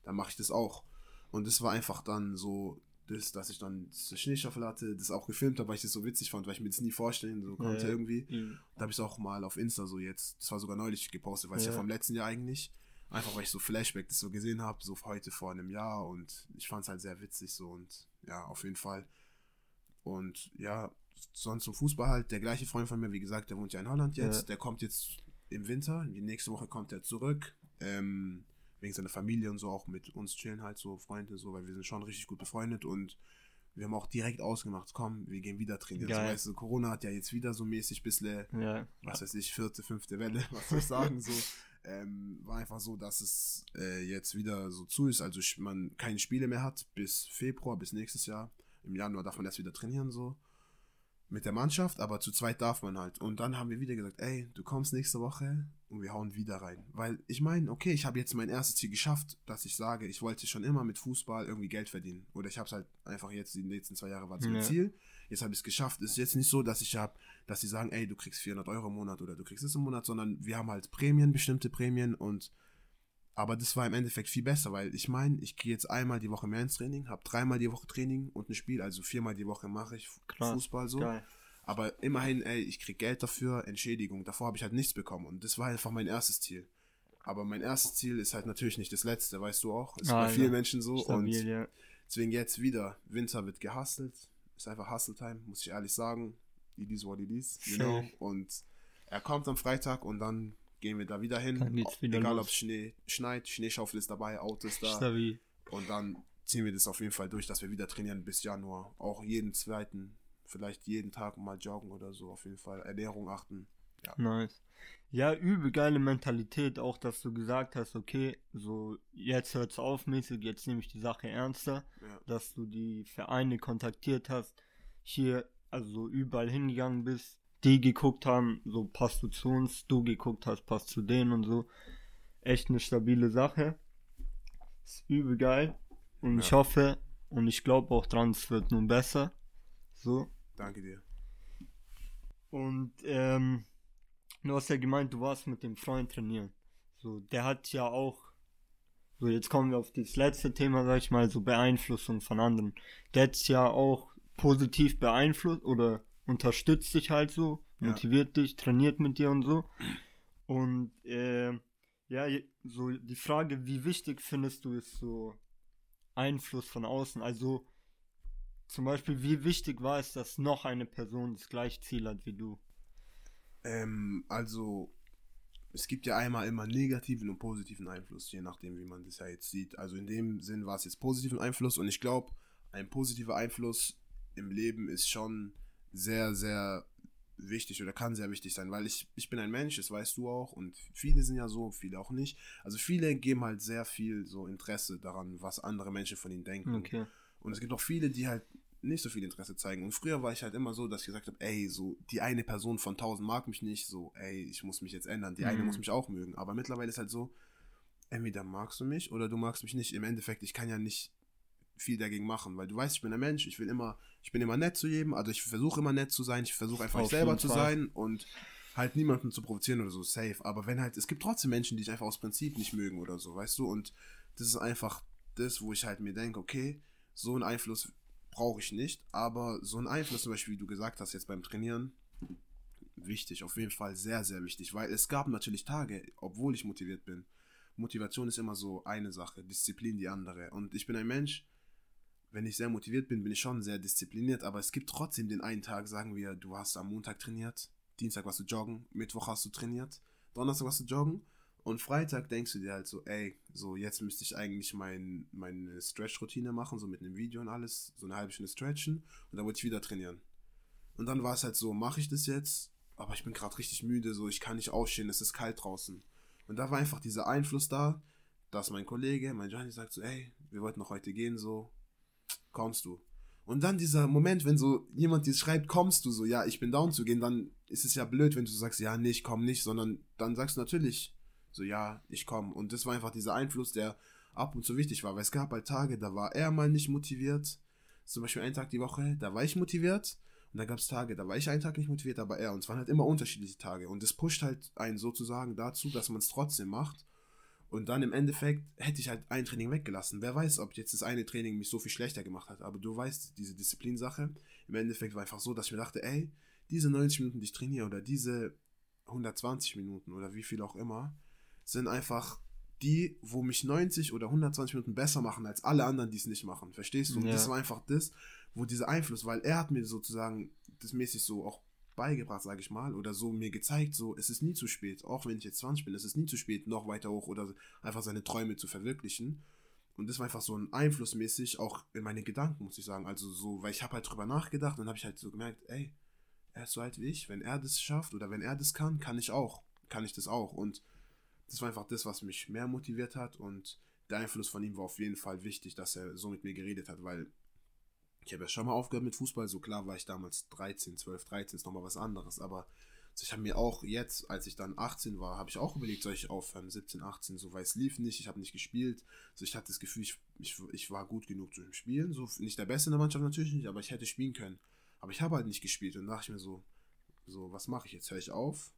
Dann mache ich das auch. Und das war einfach dann so das, dass ich dann so Schneeschaufel hatte, das auch gefilmt habe, weil ich das so witzig fand, weil ich mir das nie vorstellen so konnte Ja, irgendwie. mhm. Da habe ich es auch mal auf Insta so jetzt, das war sogar neulich gepostet, weil es ja. Ja. vom letzten Jahr eigentlich. Einfach weil ich so Flashback das so gesehen habe, so heute vor einem Jahr und ich fand es halt sehr witzig so und ja, auf jeden Fall. Und ja, sonst zum Fußball halt, der gleiche Freund von mir, wie gesagt, der wohnt ja in Holland jetzt, Ja. der kommt jetzt im Winter, die nächste Woche kommt er zurück, ähm, wegen seiner Familie und so auch mit uns chillen halt so Freunde so, weil wir sind schon richtig gut befreundet und wir haben auch direkt ausgemacht, komm, wir gehen wieder trainieren. Geil. weißt du, Corona hat ja jetzt wieder so mäßig bisschen Ja. was weiß ich, vierte, fünfte Welle, was soll ich sagen, so, ähm, war einfach so, dass es äh, jetzt wieder so zu ist, also man keine Spiele mehr hat bis Februar, bis nächstes Jahr. Im Januar darf man erst wieder trainieren, so, mit der Mannschaft, aber zu zweit darf man halt. Und dann haben wir wieder gesagt, ey, du kommst nächste Woche und wir hauen wieder rein. Weil ich meine, okay, ich habe jetzt mein erstes Ziel geschafft, dass ich sage, ich wollte schon immer mit Fußball irgendwie Geld verdienen. Oder ich habe es halt einfach jetzt, die letzten zwei Jahre war so ein Ja. Ziel. Jetzt habe ich es geschafft. Es ist jetzt nicht so, dass ich habe, dass sie sagen, ey, du kriegst 400 Euro im Monat oder du kriegst es im Monat, sondern wir haben halt Prämien, bestimmte Prämien und aber das war im Endeffekt viel besser, weil ich meine, ich gehe jetzt einmal die Woche mehr ins Training, habe dreimal die Woche Training und ein Spiel, also viermal die Woche mache ich Krass. Fußball so. Geil. Aber immerhin, ey, ich krieg Geld dafür, Entschädigung. Davor habe ich halt nichts bekommen und das war einfach mein erstes Ziel. Aber mein erstes Ziel ist halt natürlich nicht das letzte, weißt du auch. Ist Ah, bei vielen ja. Menschen so Stabil, und ja. deswegen jetzt wieder. Winter wird gehustelt. Ist einfach Hustle Time, muss ich ehrlich sagen. It is what it is, you know. Und er kommt am Freitag und dann gehen wir da wieder hin. Egal ob es Schnee schneit, Schneeschaufel ist dabei, Auto ist da. Stabil. Und dann ziehen wir das auf jeden Fall durch, dass wir wieder trainieren bis Januar. Auch jeden zweiten, vielleicht jeden Tag mal joggen oder so. Auf jeden Fall Ernährung achten. Nice. Ja, übel geile Mentalität, auch dass du gesagt hast, okay, so jetzt hört's auf mäßig, jetzt nehme ich die Sache ernster, Ja. dass du die Vereine kontaktiert hast, hier also überall hingegangen bist, die geguckt haben, so passt du zu uns, du geguckt hast, passt zu denen und so. Echt eine stabile Sache. Ist übel geil. Und ich Ja. hoffe und ich glaube auch dran, es wird nun besser. So. Danke dir. Und ähm, du hast ja gemeint, du warst mit dem Freund trainieren. So, der hat ja auch, so jetzt kommen wir auf das letzte Thema, sag ich mal, so Beeinflussung von anderen. Der hat ja auch positiv beeinflusst oder unterstützt dich halt so, Ja. motiviert dich, trainiert mit dir und so. Und ähm, ja, so die Frage, wie wichtig findest du es so Einfluss von außen? Also zum Beispiel, wie wichtig war es, dass noch eine Person das gleiche Ziel hat wie du? Ähm, also, es gibt ja einmal immer negativen und positiven Einfluss, je nachdem, wie man das ja jetzt sieht. Also in dem Sinn war es jetzt positiven Einfluss und ich glaube, ein positiver Einfluss im Leben ist schon sehr, sehr wichtig oder kann sehr wichtig sein, weil ich, ich bin ein Mensch, das weißt du auch und viele sind ja so, viele auch nicht. Also viele geben halt sehr viel so Interesse daran, was andere Menschen von ihnen denken. Okay. Und es gibt auch viele, die halt nicht so viel Interesse zeigen. Und früher war ich halt immer so, dass ich gesagt habe, ey, so die eine Person von 1000 mag mich nicht, so, ey, ich muss mich jetzt ändern, die eine Mhm. muss mich auch mögen. Aber mittlerweile ist halt so, entweder magst du mich oder du magst mich nicht. Im Endeffekt, ich kann ja nicht viel dagegen machen, weil du weißt, ich bin ein Mensch, ich will immer, ich bin immer nett zu jedem, also ich versuche immer nett zu sein, ich versuche einfach ich selber zu Fall. sein und halt niemanden zu provozieren oder so, safe. Aber wenn halt, es gibt trotzdem Menschen, die ich einfach aus Prinzip nicht mögen oder so, weißt du, und das ist einfach das, wo ich halt mir denke, okay, so einen Einfluss brauche ich nicht, aber so einen Einfluss, zum Beispiel, wie du gesagt hast, jetzt beim Trainieren, wichtig, auf jeden Fall sehr, sehr wichtig, weil es gab natürlich Tage, obwohl ich motiviert bin. Motivation ist immer so eine Sache, Disziplin die andere. Und ich bin ein Mensch, wenn ich sehr motiviert bin, bin ich schon sehr diszipliniert, aber es gibt trotzdem den einen Tag, sagen wir, du hast am Montag trainiert, Dienstag warst du joggen, Mittwoch hast du trainiert, Donnerstag warst du joggen und Freitag denkst du dir halt so, ey, so jetzt müsste ich eigentlich mein, meine Stretch-Routine machen, so mit einem Video und alles, so eine halbe Stunde stretchen und dann wollte ich wieder trainieren. Und dann war es halt so, mache ich das jetzt, aber ich bin gerade richtig müde, so ich kann nicht ausstehen, es ist kalt draußen. Und da war einfach dieser Einfluss da, dass mein Kollege, mein Johnny sagt so, ey, wir wollten noch heute gehen, so, kommst du? Und dann dieser Moment, wenn so jemand dir schreibt, kommst du so, ja, ich bin down zu gehen, dann ist es ja blöd, wenn du sagst, ja, nee, ich komm nicht, sondern dann sagst du natürlich so, ja, ich komm. Und das war einfach dieser Einfluss, der ab und zu wichtig war, weil es gab halt Tage, da war er mal nicht motiviert. Zum Beispiel einen Tag die Woche, da war ich motiviert. Und dann gab es Tage, da war ich einen Tag nicht motiviert, aber er. Und es waren halt immer unterschiedliche Tage. Und das pusht halt einen sozusagen dazu, dass man es trotzdem macht. Und dann im Endeffekt hätte ich halt ein Training weggelassen. Wer weiß, ob jetzt das eine Training mich so viel schlechter gemacht hat. Aber du weißt, diese Disziplinsache, im Endeffekt war einfach so, dass ich mir dachte, ey, diese 90 Minuten, die ich trainiere oder diese 120 Minuten oder wie viel auch immer, sind einfach die, wo mich 90 oder 120 Minuten besser machen als alle anderen, die es nicht machen. Verstehst du? Und Ja. das war einfach das, wo dieser Einfluss, weil er hat mir sozusagen das mäßig so auch beigebracht, sage ich mal, oder so mir gezeigt, so, es ist nie zu spät, auch wenn ich jetzt 20 bin, es ist nie zu spät, noch weiter hoch oder einfach seine Träume zu verwirklichen. Und das war einfach so ein Einflussmäßig auch in meine Gedanken, muss ich sagen. Also so, weil ich habe halt drüber nachgedacht und habe ich halt so gemerkt, ey, er ist so alt wie ich, wenn er das schafft oder wenn er das kann, kann ich auch, kann ich das auch. Und das war einfach das, was mich mehr motiviert hat und der Einfluss von ihm war auf jeden Fall wichtig, dass er so mit mir geredet hat, weil ich habe ja schon mal aufgehört mit Fußball, so klar war ich damals 13, 12, 13, ist nochmal was anderes, aber ich habe mir auch jetzt, als ich dann 18 war, habe ich auch überlegt, soll ich aufhören, 17, 18, so, weil es lief nicht, ich habe nicht gespielt, so ich hatte das Gefühl, ich, ich, ich war gut genug zum Spielen, so nicht der Beste in der Mannschaft natürlich nicht, aber ich hätte spielen können, aber ich habe halt nicht gespielt. Und da dachte ich mir so, so, was mache ich jetzt, höre ich auf?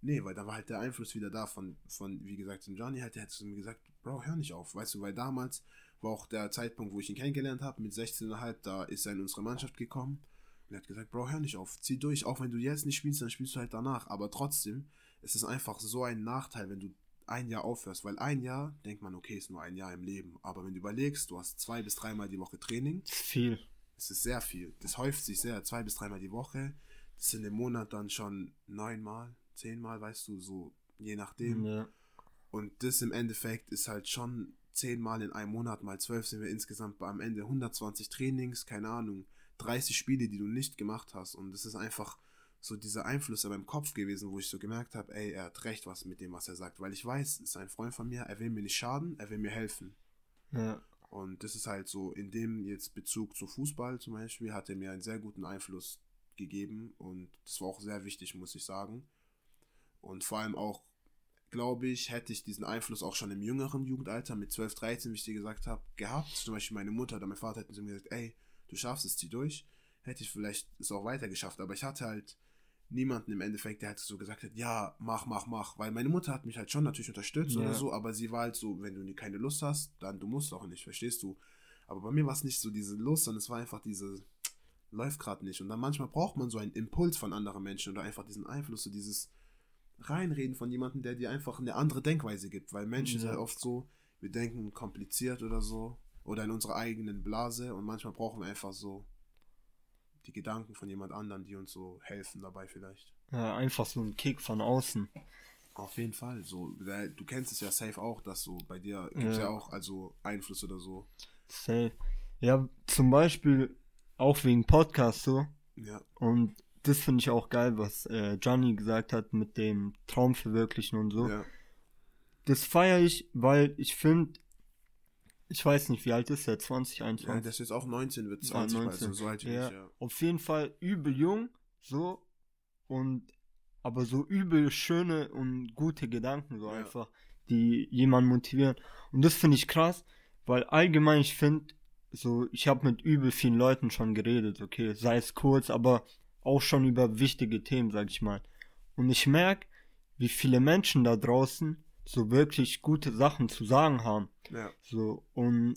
Nee, weil da war halt der Einfluss wieder da von, von wie gesagt, dem Johnny halt, der hat zu mir gesagt, Bro, hör nicht auf, weißt du, weil damals war auch der Zeitpunkt, wo ich ihn kennengelernt habe, mit 16,5, da ist er in unsere Mannschaft gekommen. Und er hat gesagt, Bro, hör nicht auf, zieh durch, auch wenn du jetzt nicht spielst, dann spielst du halt danach, aber trotzdem ist es einfach so ein Nachteil, wenn du ein Jahr aufhörst, weil ein Jahr, denkt man, okay, ist nur ein Jahr im Leben, aber wenn du überlegst, du hast zwei bis dreimal die Woche Training, ist viel. es ist sehr viel, das häuft sich sehr, zwei bis dreimal die Woche, das sind im Monat dann schon neunmal, zehnmal, weißt du, so je nachdem. Ja. Und das im Endeffekt ist halt schon zehnmal in einem Monat, mal zwölf sind wir insgesamt bei am Ende 120 Trainings, keine Ahnung, 30 Spiele, die du nicht gemacht hast. Und das ist einfach so dieser Einfluss in meinem Kopf gewesen, wo ich so gemerkt habe, ey, er hat recht was mit dem, was er sagt. Weil ich weiß, ist ein Freund von mir, er will mir nicht schaden, er will mir helfen. Ja. Und das ist halt so, in dem jetzt Bezug zu Fußball zum Beispiel, hat er mir einen sehr guten Einfluss gegeben und das war auch sehr wichtig, muss ich sagen. Und vor allem auch, glaube ich, hätte ich diesen Einfluss auch schon im jüngeren Jugendalter mit 12, 13, wie ich dir gesagt habe, gehabt. Zum Beispiel meine Mutter oder mein Vater hätten zu mir gesagt, ey, du schaffst es, zieh durch. Hätte ich vielleicht es auch weiter geschafft. Aber ich hatte halt niemanden im Endeffekt, der halt so gesagt hat, ja, mach, mach, mach. Weil meine Mutter hat mich halt schon natürlich unterstützt Ja. oder so, aber sie war halt so, wenn du keine Lust hast, dann du musst auch nicht, verstehst du? Aber bei mir war es nicht so diese Lust, sondern es war einfach diese, läuft gerade nicht. Und dann manchmal braucht man so einen Impuls von anderen Menschen oder einfach diesen Einfluss, so dieses Reinreden von jemandem, der dir einfach eine andere Denkweise gibt. Weil Menschen sind Ja. halt oft so, wir denken kompliziert oder so oder in unserer eigenen Blase und manchmal brauchen wir einfach so die Gedanken von jemand anderem, die uns so helfen dabei vielleicht. ja, einfach so ein Kick von außen. Auf jeden Fall. So, du kennst es ja safe auch, dass so bei dir gibt es Ja. ja auch also Einfluss oder so. Safe. Ja, zum Beispiel auch wegen Podcast so. Ja, Und das finde ich auch geil, was äh, Johnny gesagt hat mit dem Traum verwirklichen und so. ja, Das feiere ich, weil ich finde, ich weiß nicht, wie alt ist er? 20, ja, 21? das ist jetzt auch 19, wird Ja, 20, 19. also so alt wie Ja, ich, ja. auf jeden Fall übel jung, so und aber so übel schöne und gute Gedanken, so Ja. einfach, die jemanden motivieren. Und das finde ich krass, weil allgemein ich finde, so, ich habe mit übel vielen Leuten schon geredet, okay, sei es kurz, aber auch schon über wichtige Themen, sag ich mal. Und ich merke, wie viele Menschen da draußen so wirklich gute Sachen zu sagen haben. Ja, So, und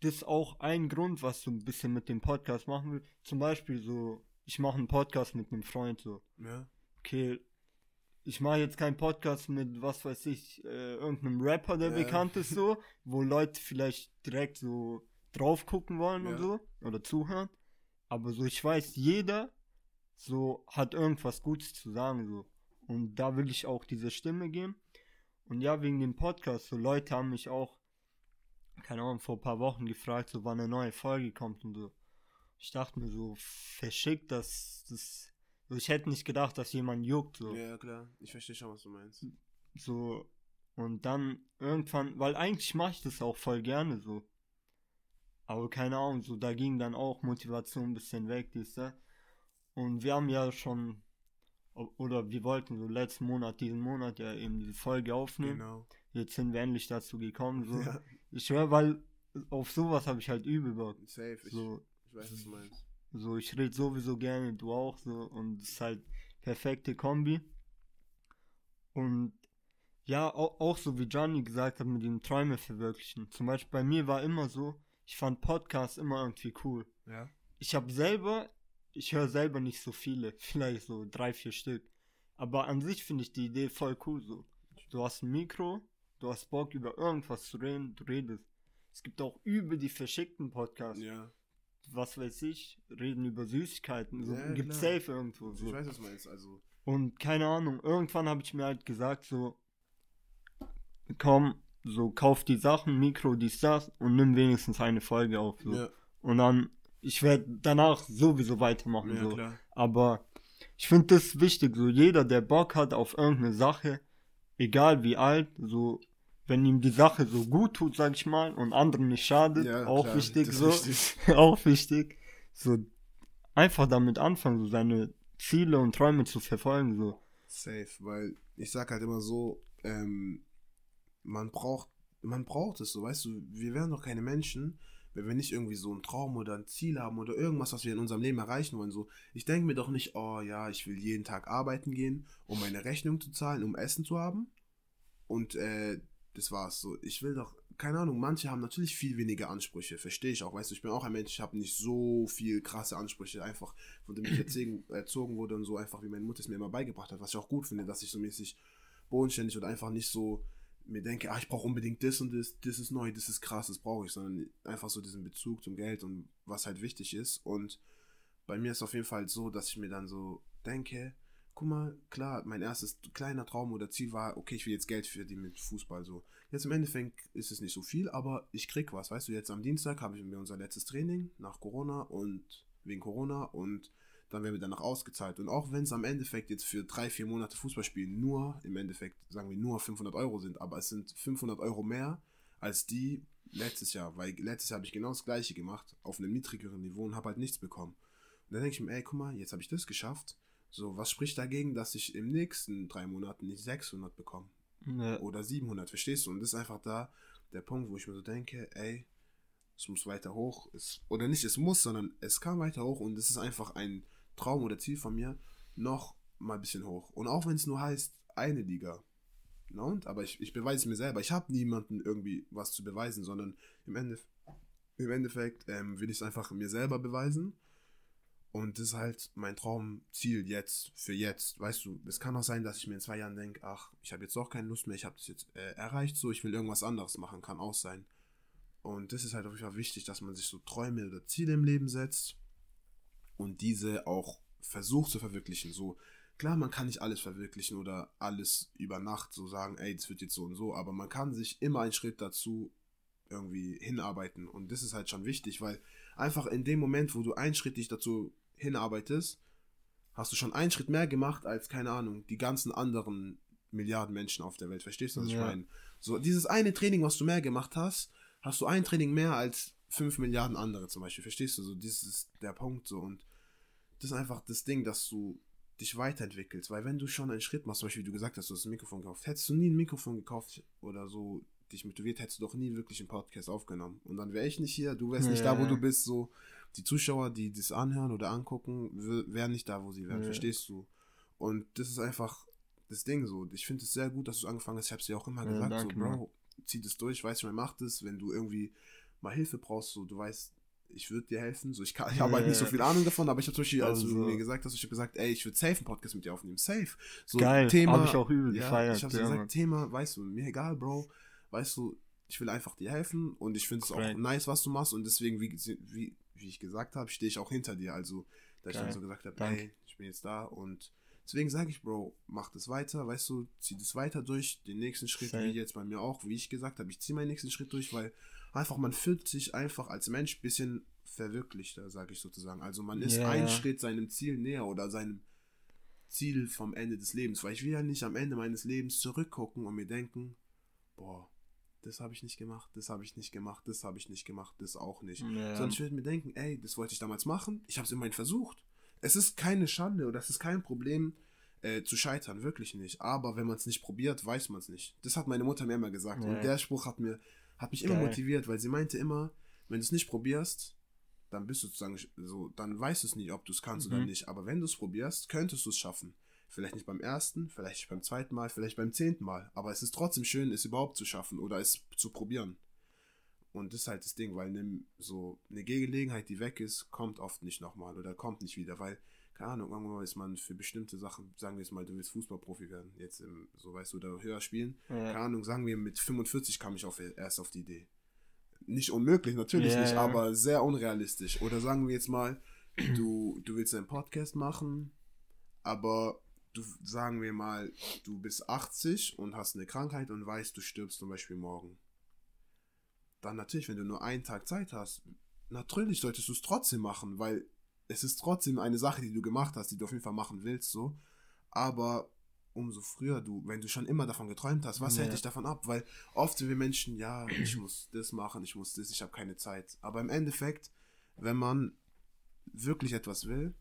das ist auch ein Grund, was so ein bisschen mit dem Podcast machen will. Zum Beispiel so, ich mache einen Podcast mit einem Freund, so, ja, okay, ich mache jetzt keinen Podcast mit, was weiß ich, äh, irgendeinem Rapper, der Ja. bekannt ist, so, wo Leute vielleicht direkt so drauf gucken wollen und Ja. so, oder zuhören. Aber so, ich weiß, jeder so hat irgendwas Gutes zu sagen, so. Und da will ich auch diese Stimme geben. Und ja, wegen dem Podcast, so Leute haben mich auch, keine Ahnung, vor ein paar Wochen gefragt, so wann eine neue Folge kommt und so. Ich dachte mir so, verschickt, dass das, so, ich hätte nicht gedacht, dass jemand juckt, so. ja, klar. Ich verstehe schon, was du meinst. So, und dann irgendwann, weil eigentlich mache ich das auch voll gerne so. Aber keine Ahnung, so da ging dann auch Motivation ein bisschen weg, dies, das. Und wir haben ja schon, oder wir wollten so letzten Monat, diesen Monat ja eben diese Folge aufnehmen. Genau. Jetzt sind wir endlich dazu gekommen, so. Ja, Ich höre, weil auf sowas habe ich halt übel Bock. safe. Ich, So, ich weiß, was du meinst. so, ich rede sowieso gerne, du auch so und es ist halt perfekte Kombi. Und Ja, auch, auch so wie Johnny gesagt hat, mit dem Träume verwirklichen. Zum Beispiel bei mir war immer so, ich fand Podcasts immer irgendwie cool. Ja. Ich habe selber, ich höre selber nicht so viele, vielleicht so drei, vier Stück. Aber an sich finde ich die Idee voll cool so. Du hast ein Mikro, du hast Bock über irgendwas zu reden, du redest. Es gibt auch übel die verschickten Podcasts. Ja. Was weiß ich, reden über Süßigkeiten. So, Ja, klar. safe irgendwo. Ich So. weiß, was du meinst. Also, Und keine Ahnung, irgendwann habe ich mir halt gesagt, so, komm, so kauf die Sachen, Mikro, dies, das und nimm wenigstens eine Folge auf. So. ja, Und dann, ich werde danach sowieso weitermachen. ja so. klar. Aber ich finde das wichtig, so jeder, der Bock hat auf irgendeine Sache, egal wie alt, so, wenn ihm die Sache so gut tut, sag ich mal, und anderen nicht schadet, Ja, auch klar, wichtig, so, wichtig. auch wichtig, so, einfach damit anfangen, so seine Ziele und Träume zu verfolgen, so. Safe, weil ich sag halt immer so, ähm, man braucht, man braucht es so, weißt du, wir wären doch keine Menschen, wenn wir nicht irgendwie so einen Traum oder ein Ziel haben oder irgendwas, was wir in unserem Leben erreichen wollen. So, ich denke mir doch nicht, oh ja, ich will jeden Tag arbeiten gehen, um meine Rechnung zu zahlen, um Essen zu haben. Und äh, das war's so. Ich will doch, keine Ahnung, manche haben natürlich viel weniger Ansprüche, verstehe ich auch. Weißt du, ich bin auch ein Mensch, ich habe nicht so viel krasse Ansprüche, einfach von dem ich erzogen, erzogen wurde und so einfach, wie meine Mutter es mir immer beigebracht hat, was ich auch gut finde, dass ich so mäßig bodenständig und einfach nicht so mir denke, ah, ich brauche unbedingt das und das, das ist neu, das ist krass, das brauche ich, sondern einfach so diesen Bezug zum Geld und was halt wichtig ist. Und bei mir ist auf jeden Fall so, dass ich mir dann so denke, guck mal, klar, mein erstes kleiner Traum oder Ziel war, okay, ich will jetzt Geld verdienen mit Fußball so. Jetzt im Endeffekt ist es nicht so viel, aber ich krieg was, weißt du, jetzt am Dienstag habe ich mir unser letztes Training nach Corona und wegen Corona und dann werden wir danach ausgezahlt. Und auch wenn es am Endeffekt jetzt für drei, vier Monate Fußball spielen nur, im Endeffekt sagen wir nur 500 Euro sind, aber es sind 500 Euro mehr als die letztes Jahr, weil letztes Jahr habe ich genau das gleiche gemacht, auf einem niedrigeren Niveau und habe halt nichts bekommen. Und dann denke ich mir, ey, guck mal, jetzt habe ich das geschafft. So, was spricht dagegen, dass ich im nächsten drei Monaten nicht 600 bekomme? Ja, Oder 700, verstehst du? Und das ist einfach da der Punkt, wo ich mir so denke, ey, es muss weiter hoch. Es, oder nicht, es muss, sondern es kann weiter hoch und es ist einfach ein Traum oder Ziel von mir, noch mal ein bisschen hoch. Und auch wenn es nur heißt, eine Liga. Na und? Aber ich, ich beweise es mir selber. Ich habe niemanden irgendwie was zu beweisen, sondern im, Ende, im Endeffekt ähm, will ich es einfach mir selber beweisen. Und das ist halt mein Traumziel jetzt, für jetzt. Weißt du, es kann auch sein, dass ich mir in zwei Jahren denke, ach, ich habe jetzt doch keine Lust mehr, ich habe das jetzt äh, erreicht, so, ich will irgendwas anderes machen, kann auch sein. Und das ist halt auf jeden Fall wichtig, dass man sich so Träume oder Ziele im Leben setzt und diese auch versucht zu verwirklichen. So, klar, man kann nicht alles verwirklichen oder alles über Nacht so sagen, ey, das wird jetzt so und so, aber man kann sich immer einen Schritt dazu irgendwie hinarbeiten. Und das ist halt schon wichtig, weil einfach in dem Moment, wo du einen Schritt dich dazu hinarbeitest, hast du schon einen Schritt mehr gemacht als, keine Ahnung, die ganzen anderen Milliarden Menschen auf der Welt. Verstehst du, was ich Ja. meine? So, dieses eine Training, was du mehr gemacht hast, hast du ein Training mehr als 5 Milliarden andere zum Beispiel. Verstehst du? So, das ist der Punkt so. Und das ist einfach das Ding, dass du dich weiterentwickelst. Weil wenn du schon einen Schritt machst, zum Beispiel wie du gesagt hast, du hast ein Mikrofon gekauft, hättest du nie ein Mikrofon gekauft oder so dich motiviert, hättest du doch nie wirklich einen Podcast aufgenommen. Und dann wäre ich nicht hier, du wärst nicht da, wo Ja. du bist, so die Zuschauer, die das anhören oder angucken, wären nicht da, wo sie wären, Ja. verstehst du? Und das ist einfach das Ding so. Ich finde es sehr gut, dass du angefangen hast. Ich habe es dir auch immer Ja, gesagt, danke, so. Bro, zieh das durch, weißt du, man macht es, wenn du irgendwie mal Hilfe brauchst, so, du weißt, ich würde dir helfen. So, ich kann, ich habe halt nicht so viel Ahnung davon, aber ich habe zum Beispiel, als du Also- mir gesagt hast, ich habe gesagt, ey, ich würde safe einen Podcast mit dir aufnehmen. Safe. So, Geil, Thema, hab ich auch übel ja, gefeiert, Ich habe ja, gesagt, Mann. Thema, weißt du, mir egal, Bro. Weißt du, ich will einfach dir helfen und ich finde es auch nice, was du machst und deswegen, wie, wie, wie ich gesagt habe, stehe ich auch hinter dir. Also, da ich dann so gesagt habe, ey, ich bin jetzt da und deswegen sage ich, Bro, mach das weiter, weißt du, zieh das weiter durch, den nächsten Schritt, Safe. wie jetzt bei mir auch, wie ich gesagt habe, ich ziehe meinen nächsten Schritt durch, weil einfach man fühlt sich einfach als Mensch ein bisschen verwirklichter, sage ich sozusagen. Also man ist Ja, einen. Schritt seinem Ziel näher oder seinem Ziel vom Ende des Lebens, weil ich will ja nicht am Ende meines Lebens zurückgucken und mir denken, boah, das habe ich nicht gemacht, das habe ich nicht gemacht, das habe ich nicht gemacht, das auch nicht. Ja. Sondern ich würde mir denken, ey, das wollte ich damals machen, ich habe es immerhin versucht. Es ist keine Schande oder es ist kein Problem äh, zu scheitern, wirklich nicht. Aber wenn man es nicht probiert, weiß man es nicht. Das hat meine Mutter mir immer gesagt. Ja. Und der Spruch hat mir hat mich immer Geil. motiviert, weil sie meinte immer, wenn du es nicht probierst, dann bist du sozusagen so, dann weißt du es nicht, ob du es kannst oder Mhm. nicht. Aber wenn du es probierst, könntest du es schaffen. Vielleicht nicht beim ersten, vielleicht nicht beim zweiten Mal, vielleicht beim zehnten Mal. Aber es ist trotzdem schön, es überhaupt zu schaffen oder es zu probieren. Und das ist halt das Ding, weil ne, so eine Gelegenheit, die weg ist, kommt oft nicht nochmal oder kommt nicht wieder, weil, keine Ahnung, irgendwann ist man für bestimmte Sachen, sagen wir jetzt mal, du willst Fußballprofi werden, jetzt im, so weißt du, oder höher spielen. Ja. Keine Ahnung, sagen wir, mit 45 kam ich auf, erst auf die Idee. Nicht unmöglich, natürlich ja, nicht, ja. aber sehr unrealistisch. Oder sagen wir jetzt mal, du, du willst einen Podcast machen, aber du sagen wir mal, du bist 80 und hast eine Krankheit und weißt, du stirbst zum Beispiel morgen dann natürlich, wenn du nur einen Tag Zeit hast, natürlich solltest du es trotzdem machen, weil es ist trotzdem eine Sache, die du gemacht hast, die du auf jeden Fall machen willst, so. Aber umso früher du, wenn du schon immer davon geträumt hast, was ja. hält dich davon ab? Weil oft sind wir Menschen, ja, ich muss das machen, ich muss das, ich habe keine Zeit. Aber im Endeffekt, wenn man wirklich etwas will,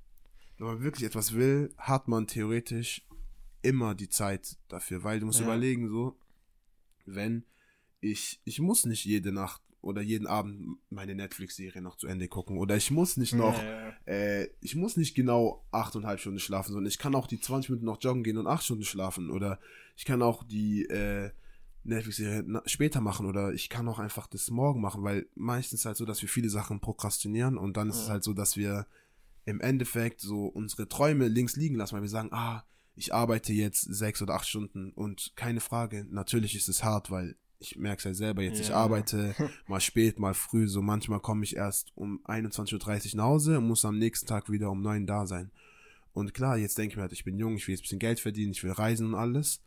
wenn man wirklich etwas will, hat man theoretisch immer die Zeit dafür, weil du musst ja. überlegen, so, wenn ich, ich muss nicht jede Nacht oder jeden Abend meine Netflix-Serie noch zu Ende gucken. Oder ich muss nicht noch, ja. äh, ich muss nicht genau achteinhalb Stunden schlafen, sondern ich kann auch die 20 Minuten noch joggen gehen und acht Stunden schlafen. Oder ich kann auch die äh, Netflix-Serie später machen. Oder ich kann auch einfach das morgen machen, weil meistens halt so, dass wir viele Sachen prokrastinieren und dann ist ja. es halt so, dass wir im Endeffekt so unsere Träume links liegen lassen, weil wir sagen, ah, ich arbeite jetzt sechs oder acht Stunden und keine Frage, natürlich ist es hart, weil ich merke es ja selber jetzt, ja. ich arbeite mal spät, mal früh, so manchmal komme ich erst um 21.30 Uhr nach Hause und muss am nächsten Tag wieder um 9 da sein. Und klar, jetzt denke ich mir halt, ich bin jung, ich will jetzt ein bisschen Geld verdienen, ich will reisen und alles.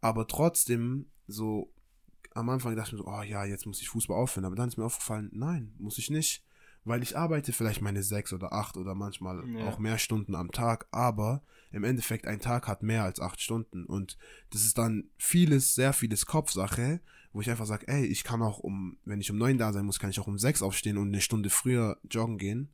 Aber trotzdem, so am Anfang dachte ich mir so, oh ja, jetzt muss ich Fußball aufhören. Aber dann ist mir aufgefallen, nein, muss ich nicht. Weil ich arbeite vielleicht meine sechs oder acht oder manchmal ja. auch mehr Stunden am Tag, aber im Endeffekt ein Tag hat mehr als acht Stunden. Und das ist dann vieles, sehr vieles Kopfsache, wo ich einfach sage, ey, ich kann auch um, wenn ich um neun da sein muss, kann ich auch um sechs aufstehen und eine Stunde früher joggen gehen.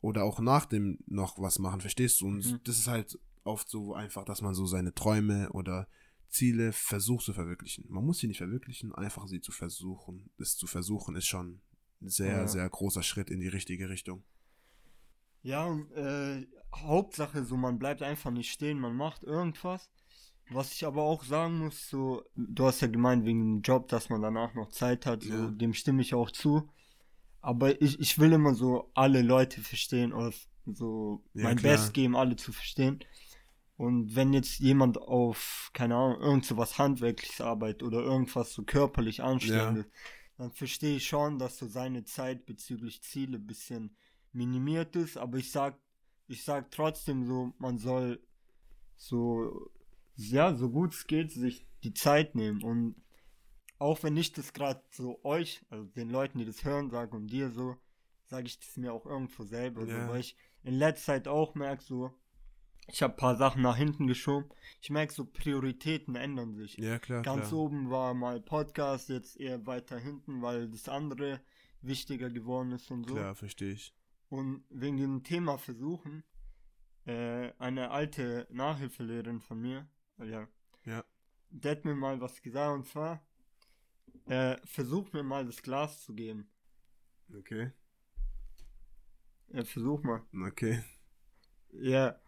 Oder auch nach dem noch was machen, verstehst du? Und mhm. das ist halt oft so einfach, dass man so seine Träume oder Ziele versucht zu verwirklichen. Man muss sie nicht verwirklichen, einfach sie zu versuchen. Es zu versuchen ist schon sehr, ja. sehr großer Schritt in die richtige Richtung. Ja, äh, Hauptsache so, man bleibt einfach nicht stehen, man macht irgendwas was ich aber auch sagen muss, so, du hast ja gemeint wegen dem Job, dass man danach noch Zeit hat, so, ja. dem stimme ich auch zu. Aber ich, ich will immer so alle Leute verstehen oder so ja, mein klar. Best geben, alle zu verstehen. Und wenn jetzt jemand auf, keine Ahnung, irgend so was Handwerkliches arbeitet oder irgendwas so körperlich anstrengendes, ja. Dann verstehe ich schon, dass so seine Zeit bezüglich Ziele ein bisschen minimiert ist. Aber ich sag, ich sag trotzdem so, man soll so ja, so gut es geht, sich die Zeit nehmen. Und auch wenn ich das gerade so euch, also den Leuten, die das hören, sage und dir so, sage ich das mir auch irgendwo selber. Yeah. So, weil ich in letzter Zeit auch merke, so, ich habe ein paar Sachen nach hinten geschoben. Ich merke, so Prioritäten ändern sich. Ja, klar. Ganz klar. oben war mal Podcast, jetzt eher weiter hinten, weil das andere wichtiger geworden ist und so. Klar, verstehe ich. Und wegen dem Thema versuchen, äh, eine alte Nachhilfelehrerin von mir, ja. Ja. Der hat mir mal was gesagt und zwar, äh, versuch mir mal das Glas zu geben. Okay. Ja, versuch mal. Okay. Ja.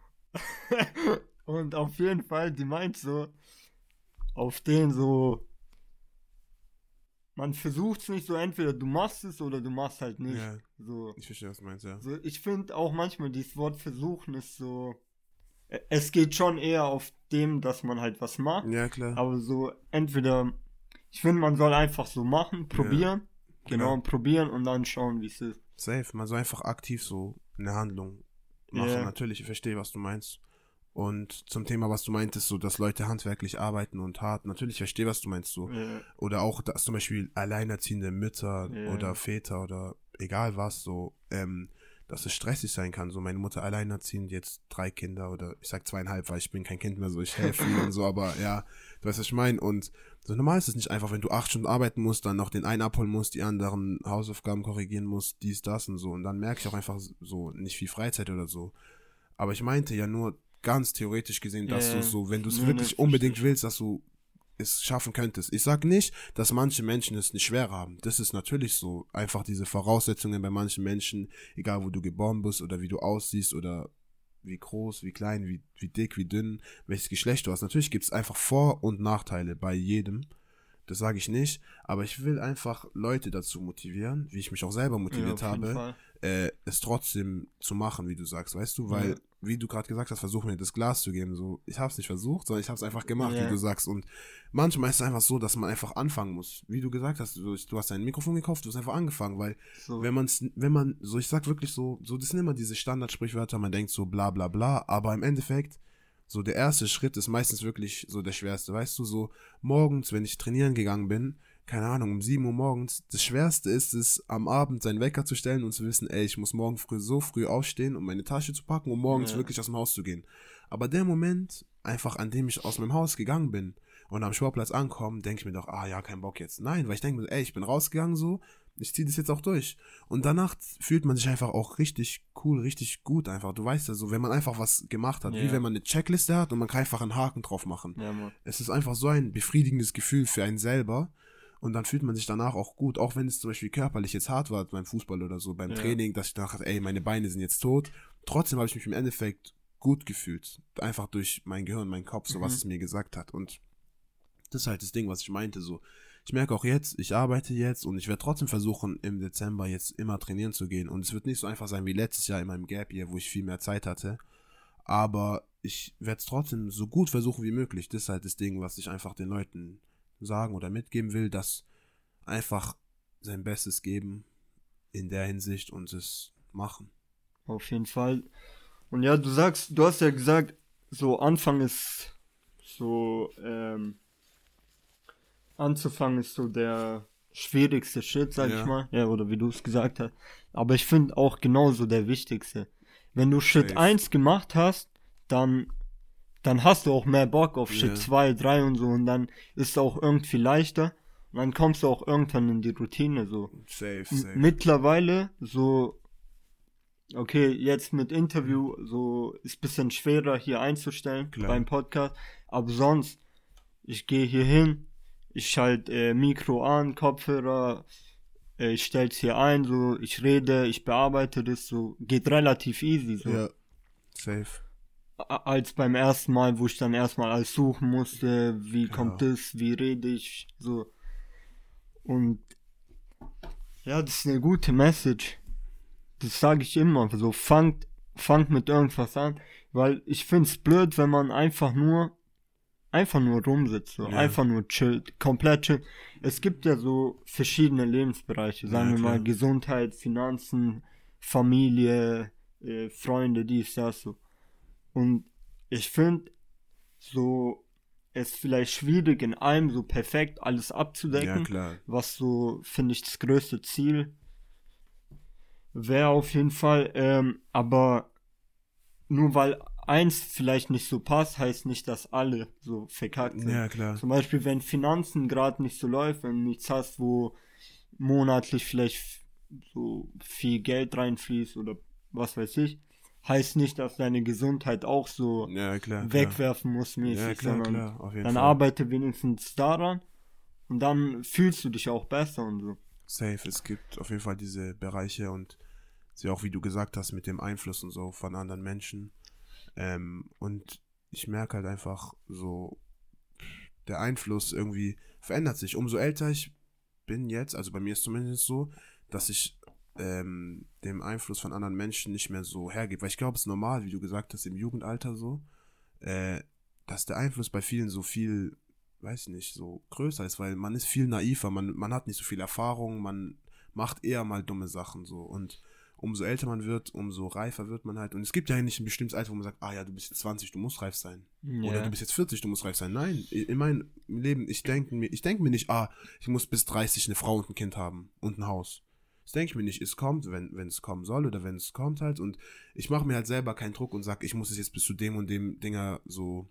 und auf jeden Fall, die meint so, auf den so, man versucht es nicht so, entweder du machst es oder du machst halt nicht. Ja, so. Ich verstehe, was du meinst, ja. So, ich finde auch manchmal dieses Wort versuchen ist so, es geht schon eher auf dem, dass man halt was macht. Ja, klar. Aber so entweder, ich finde, man soll einfach so machen, probieren. Ja, genau, genau, probieren und dann schauen, wie es ist. Safe, man soll einfach aktiv so eine Handlung machen. Yeah. Natürlich, ich verstehe, was du meinst. Und zum Thema, was du meintest, so, dass Leute handwerklich arbeiten und hart, natürlich, ich verstehe, was du meinst, so. Yeah. Oder auch, dass zum Beispiel alleinerziehende Mütter yeah. oder Väter oder egal was, so, ähm, dass es stressig sein kann. So meine Mutter alleinerziehend, jetzt drei Kinder oder ich sag zweieinhalb, weil ich bin kein Kind mehr, so ich helfe und so, aber ja, du weißt, was ich meine. Und so normal ist es nicht einfach, wenn du acht Stunden arbeiten musst, dann noch den einen abholen musst, die anderen Hausaufgaben korrigieren musst, dies, das und so. Und dann merke ich auch einfach so nicht viel Freizeit oder so. Aber ich meinte ja nur ganz theoretisch gesehen, dass yeah. du so, wenn du es wirklich unbedingt willst, dass du es schaffen könntest. Ich sage nicht, dass manche Menschen es nicht schwer haben. Das ist natürlich so. Einfach diese Voraussetzungen bei manchen Menschen, egal wo du geboren bist oder wie du aussiehst oder wie groß, wie klein, wie, wie dick, wie dünn, welches Geschlecht du hast. Natürlich gibt es einfach Vor- und Nachteile bei jedem. Das sage ich nicht, aber ich will einfach Leute dazu motivieren, wie ich mich auch selber motiviert Ja, habe, äh, es trotzdem zu machen, wie du sagst, weißt du, weil, Ja. wie du gerade gesagt hast, versuch mir das Glas zu geben, so, ich habe es nicht versucht, sondern ich habe es einfach gemacht, Ja. wie du sagst. Und manchmal ist es einfach so, dass man einfach anfangen muss, wie du gesagt hast, du, du hast ein Mikrofon gekauft, du hast einfach angefangen, weil So, wenn man wenn man, so ich sag wirklich so, so das sind immer diese Standardsprichwörter, man denkt so bla bla bla, aber im Endeffekt, so der erste Schritt ist meistens wirklich so der schwerste, weißt du, so morgens, wenn ich trainieren gegangen bin, keine Ahnung, um 7 Uhr morgens, das Schwerste ist es, am Abend seinen Wecker zu stellen und zu wissen, ey, ich muss morgen früh so früh aufstehen, um meine Tasche zu packen, um morgens Ja. wirklich aus dem Haus zu gehen. Aber der Moment, einfach an dem ich aus meinem Haus gegangen bin und am Sportplatz ankomme, denke ich mir doch, ah ja, kein Bock jetzt. Nein, weil ich denke mir, ey, ich bin rausgegangen so, ich ziehe das jetzt auch durch. Und danach fühlt man sich einfach auch richtig cool, richtig gut einfach. Du weißt ja so, wenn man einfach was gemacht hat, wie Ja. wenn man eine Checkliste hat und man kann einfach einen Haken drauf machen. ja. Es ist einfach so ein befriedigendes Gefühl für einen selber. Und dann fühlt man sich danach auch gut, auch wenn es zum Beispiel körperlich jetzt hart war beim Fußball oder so, beim Ja. Training, dass ich dachte, ey, meine Beine sind jetzt tot. Trotzdem habe ich mich im Endeffekt gut gefühlt. Einfach durch mein Gehirn, mein Kopf, so was Mhm. es mir gesagt hat. Und das ist halt das Ding, was ich meinte. So, ich merke auch jetzt, ich arbeite jetzt und ich werde trotzdem versuchen, im Dezember jetzt immer trainieren zu gehen. Und es wird nicht so einfach sein wie letztes Jahr in meinem Gap Year, wo ich viel mehr Zeit hatte. Aber ich werde es trotzdem so gut versuchen wie möglich. Das ist halt das Ding, was ich einfach den Leuten sagen oder mitgeben will, dass einfach sein Bestes geben in der Hinsicht und es machen. Auf jeden Fall. Und ja, du sagst, du hast ja gesagt, so Anfang ist so, ähm, anzufangen ist so der schwierigste Schritt, sag Ja. ich mal. Ja, oder wie du es gesagt hast. Aber ich finde auch genauso der wichtigste. Wenn du Schritt Safe. 1 gemacht hast, dann, dann hast du auch mehr Bock auf Schritt Ja. 2, 3 und so und dann ist es auch irgendwie leichter. Und dann kommst du auch irgendwann in die Routine so. Safe, M- safe. Mittlerweile so, okay, jetzt mit Interview, so ist bisschen schwerer hier einzustellen Klar. beim Podcast, aber sonst, ich gehe hier hin, ich schalte äh, Mikro an, Kopfhörer, äh, ich stell's hier ein, so, ich rede, ich bearbeite das, so, geht relativ easy, so. Ja, safe. A- Als beim ersten Mal, wo ich dann erstmal alles suchen musste, wie kommt Ja. das, wie rede ich, so. Und ja, das ist eine gute Message. Das sage ich immer. So, fangt, fangt mit irgendwas an. Weil ich find's blöd, wenn man einfach nur, einfach nur rumsitzt, so. Ja. Einfach nur chillt, komplett chillt. Es gibt ja so verschiedene Lebensbereiche, sagen Ja, wir mal. Gesundheit, Finanzen, Familie, äh, Freunde, dies, das, so. Und ich finde, so, es ist vielleicht schwierig, in allem so perfekt alles abzudecken Ja, was so, finde ich, das größte Ziel wäre auf jeden Fall. Ähm, aber nur weil eins vielleicht nicht so passt, heißt nicht, dass alle so verkackt sind. Ja, klar. Zum Beispiel, wenn Finanzen gerade nicht so läuft, wenn du nichts hast, wo monatlich vielleicht so viel Geld reinfließt oder was weiß ich, heißt nicht, dass deine Gesundheit auch so Ja, klar. klar. wegwerfen muss mäßig, Ja, klar, sondern klar. Auf jeden dann Fall. arbeite wenigstens daran und dann fühlst du dich auch besser und so. Safe, es gibt auf jeden Fall diese Bereiche und sie auch, wie du gesagt hast, mit dem Einfluss und so von anderen Menschen. Ähm, und ich merke halt einfach so, der Einfluss irgendwie verändert sich. Umso älter ich bin jetzt, also bei mir ist zumindest so, dass ich ähm, dem Einfluss von anderen Menschen nicht mehr so hergebe. Weil ich glaube, es ist normal, wie du gesagt hast, im Jugendalter so, äh, dass der Einfluss bei vielen so viel, weiß ich nicht, so größer ist, weil man ist viel naiver, man, man hat nicht so viel Erfahrung, man macht eher mal dumme Sachen so. Und umso älter man wird, umso reifer wird man halt. Und es gibt ja nicht ein bestimmtes Alter, wo man sagt, ah ja, du bist jetzt 20, du musst reif sein. Oder du bist jetzt 40, du musst reif sein. Nein, in meinem Leben, ich denke mir, ich denke mir nicht, ah, ich muss bis 30 eine Frau und ein Kind haben und ein Haus. Das denke ich mir nicht. Es kommt, wenn wenn es kommen soll oder wenn es kommt halt. Und ich mache mir halt selber keinen Druck und sage, ich muss es jetzt bis zu dem und dem Dinger so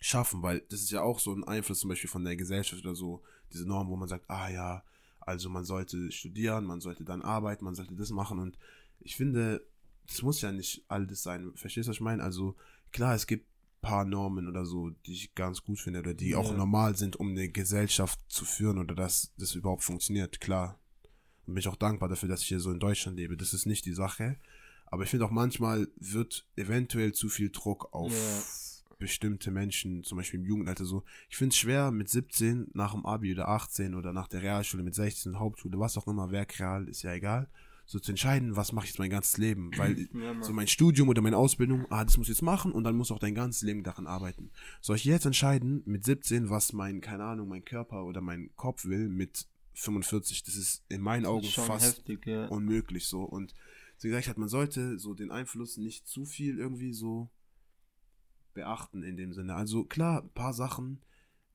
schaffen, weil das ist ja auch so ein Einfluss zum Beispiel von der Gesellschaft oder so, diese Norm, wo man sagt, ah ja, also man sollte studieren, man sollte dann arbeiten, man sollte das machen und ich finde, das muss ja nicht alles sein. Verstehst du, was ich meine? Also klar, es gibt paar Normen oder so, die ich ganz gut finde oder die auch Ja. normal sind, um eine Gesellschaft zu führen oder dass das überhaupt funktioniert, klar. Und bin ich auch dankbar dafür, dass ich hier so in Deutschland lebe. Das ist nicht die Sache. Aber ich finde auch manchmal wird eventuell zu viel Druck auf Ja. Bestimmte Menschen, zum Beispiel im Jugendalter so. Ich finde es schwer mit 17 nach dem Abi oder 18 oder nach der Realschule mit 16 Hauptschule, was auch immer, Werkreal, ist ja egal, so zu entscheiden, was mache ich jetzt mein ganzes Leben. Weil Ja, so mein Studium oder meine Ausbildung, ah, das muss ich jetzt machen und dann muss auch dein ganzes Leben daran arbeiten. Soll ich jetzt entscheiden mit 17, was mein, keine Ahnung, mein Körper oder mein Kopf will mit 45? Das ist in meinen Augen fast heftig, ja. unmöglich so. Und wie gesagt hat, man sollte so den Einfluss nicht zu viel irgendwie so beachten in dem Sinne. Also klar, ein paar Sachen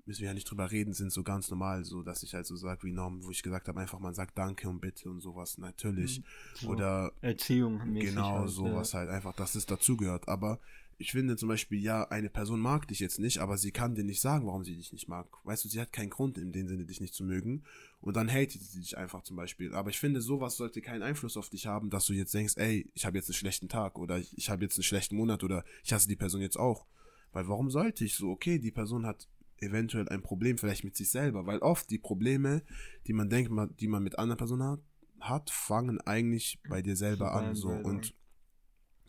müssen wir ja nicht drüber reden, sind so ganz normal, so dass ich halt so sage wie Norm, wo ich gesagt habe, einfach man sagt Danke und Bitte und sowas, natürlich. So Oder Erziehung genau halt, sowas halt einfach, dass es dazugehört. Aber ich finde zum Beispiel, ja, eine Person mag dich jetzt nicht, aber sie kann dir nicht sagen, warum sie dich nicht mag. Weißt du, sie hat keinen Grund in dem Sinne, dich nicht zu mögen. Und dann hatet sie dich einfach zum Beispiel. Aber ich finde, sowas sollte keinen Einfluss auf dich haben, dass du jetzt denkst, ey, ich habe jetzt einen schlechten Tag oder ich, ich habe jetzt einen schlechten Monat oder ich hasse die Person jetzt auch. Weil warum sollte ich so, okay, die Person hat eventuell ein Problem vielleicht mit sich selber, weil oft die Probleme, die man denkt, die man mit anderen Personen hat, hat fangen eigentlich bei dir selber an so und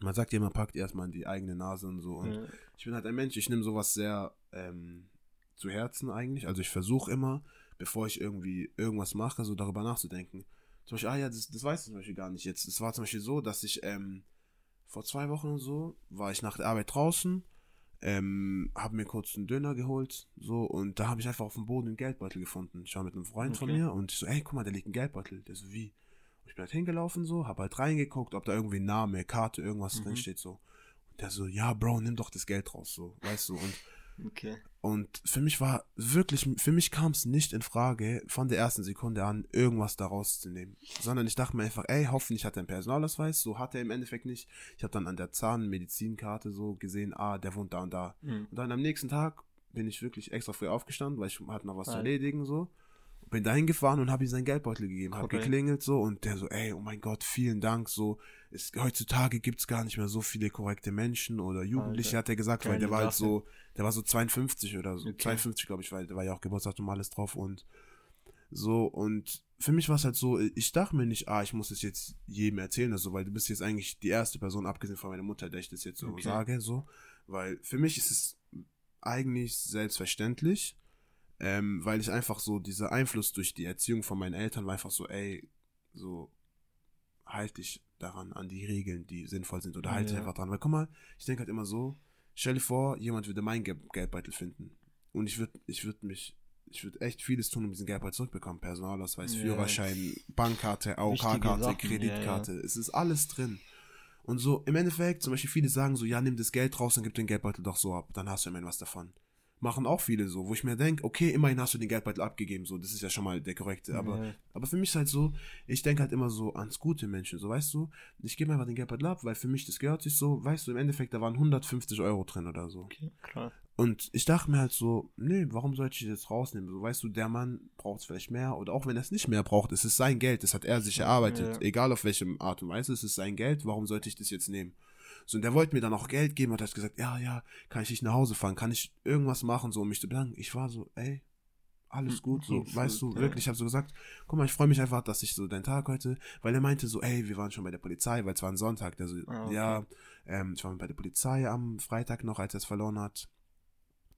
man sagt ja, man packt erstmal in die eigene Nase und so und ja. ich bin halt ein Mensch, ich nehme sowas sehr ähm, zu Herzen eigentlich. Also ich versuche immer, bevor ich irgendwie irgendwas mache, so darüber nachzudenken. Zum Beispiel, ah ja, das, das weiß ich zum Beispiel gar nicht jetzt. Es war zum Beispiel so, dass ich ähm, vor zwei Wochen oder so, war ich nach der Arbeit draußen, ähm, habe mir kurz einen Döner geholt, so, und da habe ich einfach auf dem Boden einen Geldbeutel gefunden. Ich war mit einem Freund von Okay. mir und ich so, ey, guck mal, da liegt ein Geldbeutel. Der so, wie? Ich bin halt hingelaufen so, habe halt reingeguckt, ob da irgendwie ein Name, Karte, irgendwas Mhm. drin steht so. Und der so, ja, Bro, nimm doch das Geld raus, so, weißt du, und Okay. und für mich war wirklich, für mich kam es nicht in Frage, von der ersten Sekunde an irgendwas daraus zu nehmen. Sondern ich dachte mir einfach, ey, hoffentlich hat er einen Personalausweis. So hat er im Endeffekt nicht. Ich habe dann an der Zahnmedizinkarte so gesehen, ah, der wohnt da und da. Mhm. Und dann am nächsten Tag bin ich wirklich extra früh aufgestanden, weil ich hatte noch was zu Geil. erledigen so. Bin dahin gefahren und habe ihm seinen Geldbeutel gegeben, habe Korrekt. geklingelt so und der so, ey, oh mein Gott, vielen Dank, so, es, heutzutage gibt's gar nicht mehr so viele korrekte Menschen oder Jugendliche, Alter, hat er gesagt, weil der war halt so, der war so 52 oder so, Okay. 52 glaube ich, weil da war ja auch Geburtstag und alles drauf und so. Und für mich war es halt so, ich dachte mir nicht, ah, ich muss das jetzt jedem erzählen, also, weil du bist jetzt eigentlich die erste Person, abgesehen von meiner Mutter, der ich das jetzt so Okay. sage, so, weil für mich ist es eigentlich selbstverständlich, ähm, weil ich einfach so, dieser Einfluss durch die Erziehung von meinen Eltern war einfach so, ey, so, halt dich daran, an die Regeln, die sinnvoll sind, oder halt Ja. einfach dran, weil guck mal, ich denke halt immer so, stell dir vor, jemand würde meinen Gel Geldbeutel finden und ich würde, ich würde mich, ich würde echt vieles tun, um diesen Geldbeutel zurückbekommen, Personalausweis, Ja. Führerschein, Bankkarte, AOK-Karte, Kreditkarte, es ist alles drin. Und so, im Endeffekt, zum Beispiel viele sagen so, ja, nimm das Geld raus und gib den Geldbeutel doch so ab, dann hast du immerhin was davon. Machen auch viele so, wo ich mir denke, okay, immerhin hast du den Geldbeutel abgegeben, so, das ist ja schon mal der korrekte, aber, Ja. aber für mich ist halt so, ich denke halt immer so ans gute Menschen, so, weißt du, ich gebe einfach den Geldbeutel ab, weil für mich das gehört sich so, weißt du, im Endeffekt, da waren 150 Euro drin oder so. Okay, krass. Und ich dachte mir halt so, nee, warum sollte ich das jetzt rausnehmen? So, weißt du, der Mann braucht es vielleicht mehr oder auch wenn er es nicht mehr braucht, es ist sein Geld, das hat er sich erarbeitet. Ja. Egal auf welche Art und Weise, es ist sein Geld, warum sollte ich das jetzt nehmen? So, und der wollte mir dann auch Geld geben und hat gesagt, ja, ja, kann ich nicht nach Hause fahren, kann ich irgendwas machen, so, um mich zu bedanken. Ich war so, ey, alles Mhm, gut, so, alles weißt du, ja. wirklich, ich habe so gesagt, guck mal, ich freue mich einfach, dass ich so deinen Tag heute, weil er meinte so, ey, wir waren schon bei der Polizei, weil es war ein Sonntag, der so, Ah, okay. ja, ähm, ich war bei der Polizei am Freitag noch, als er es verloren hat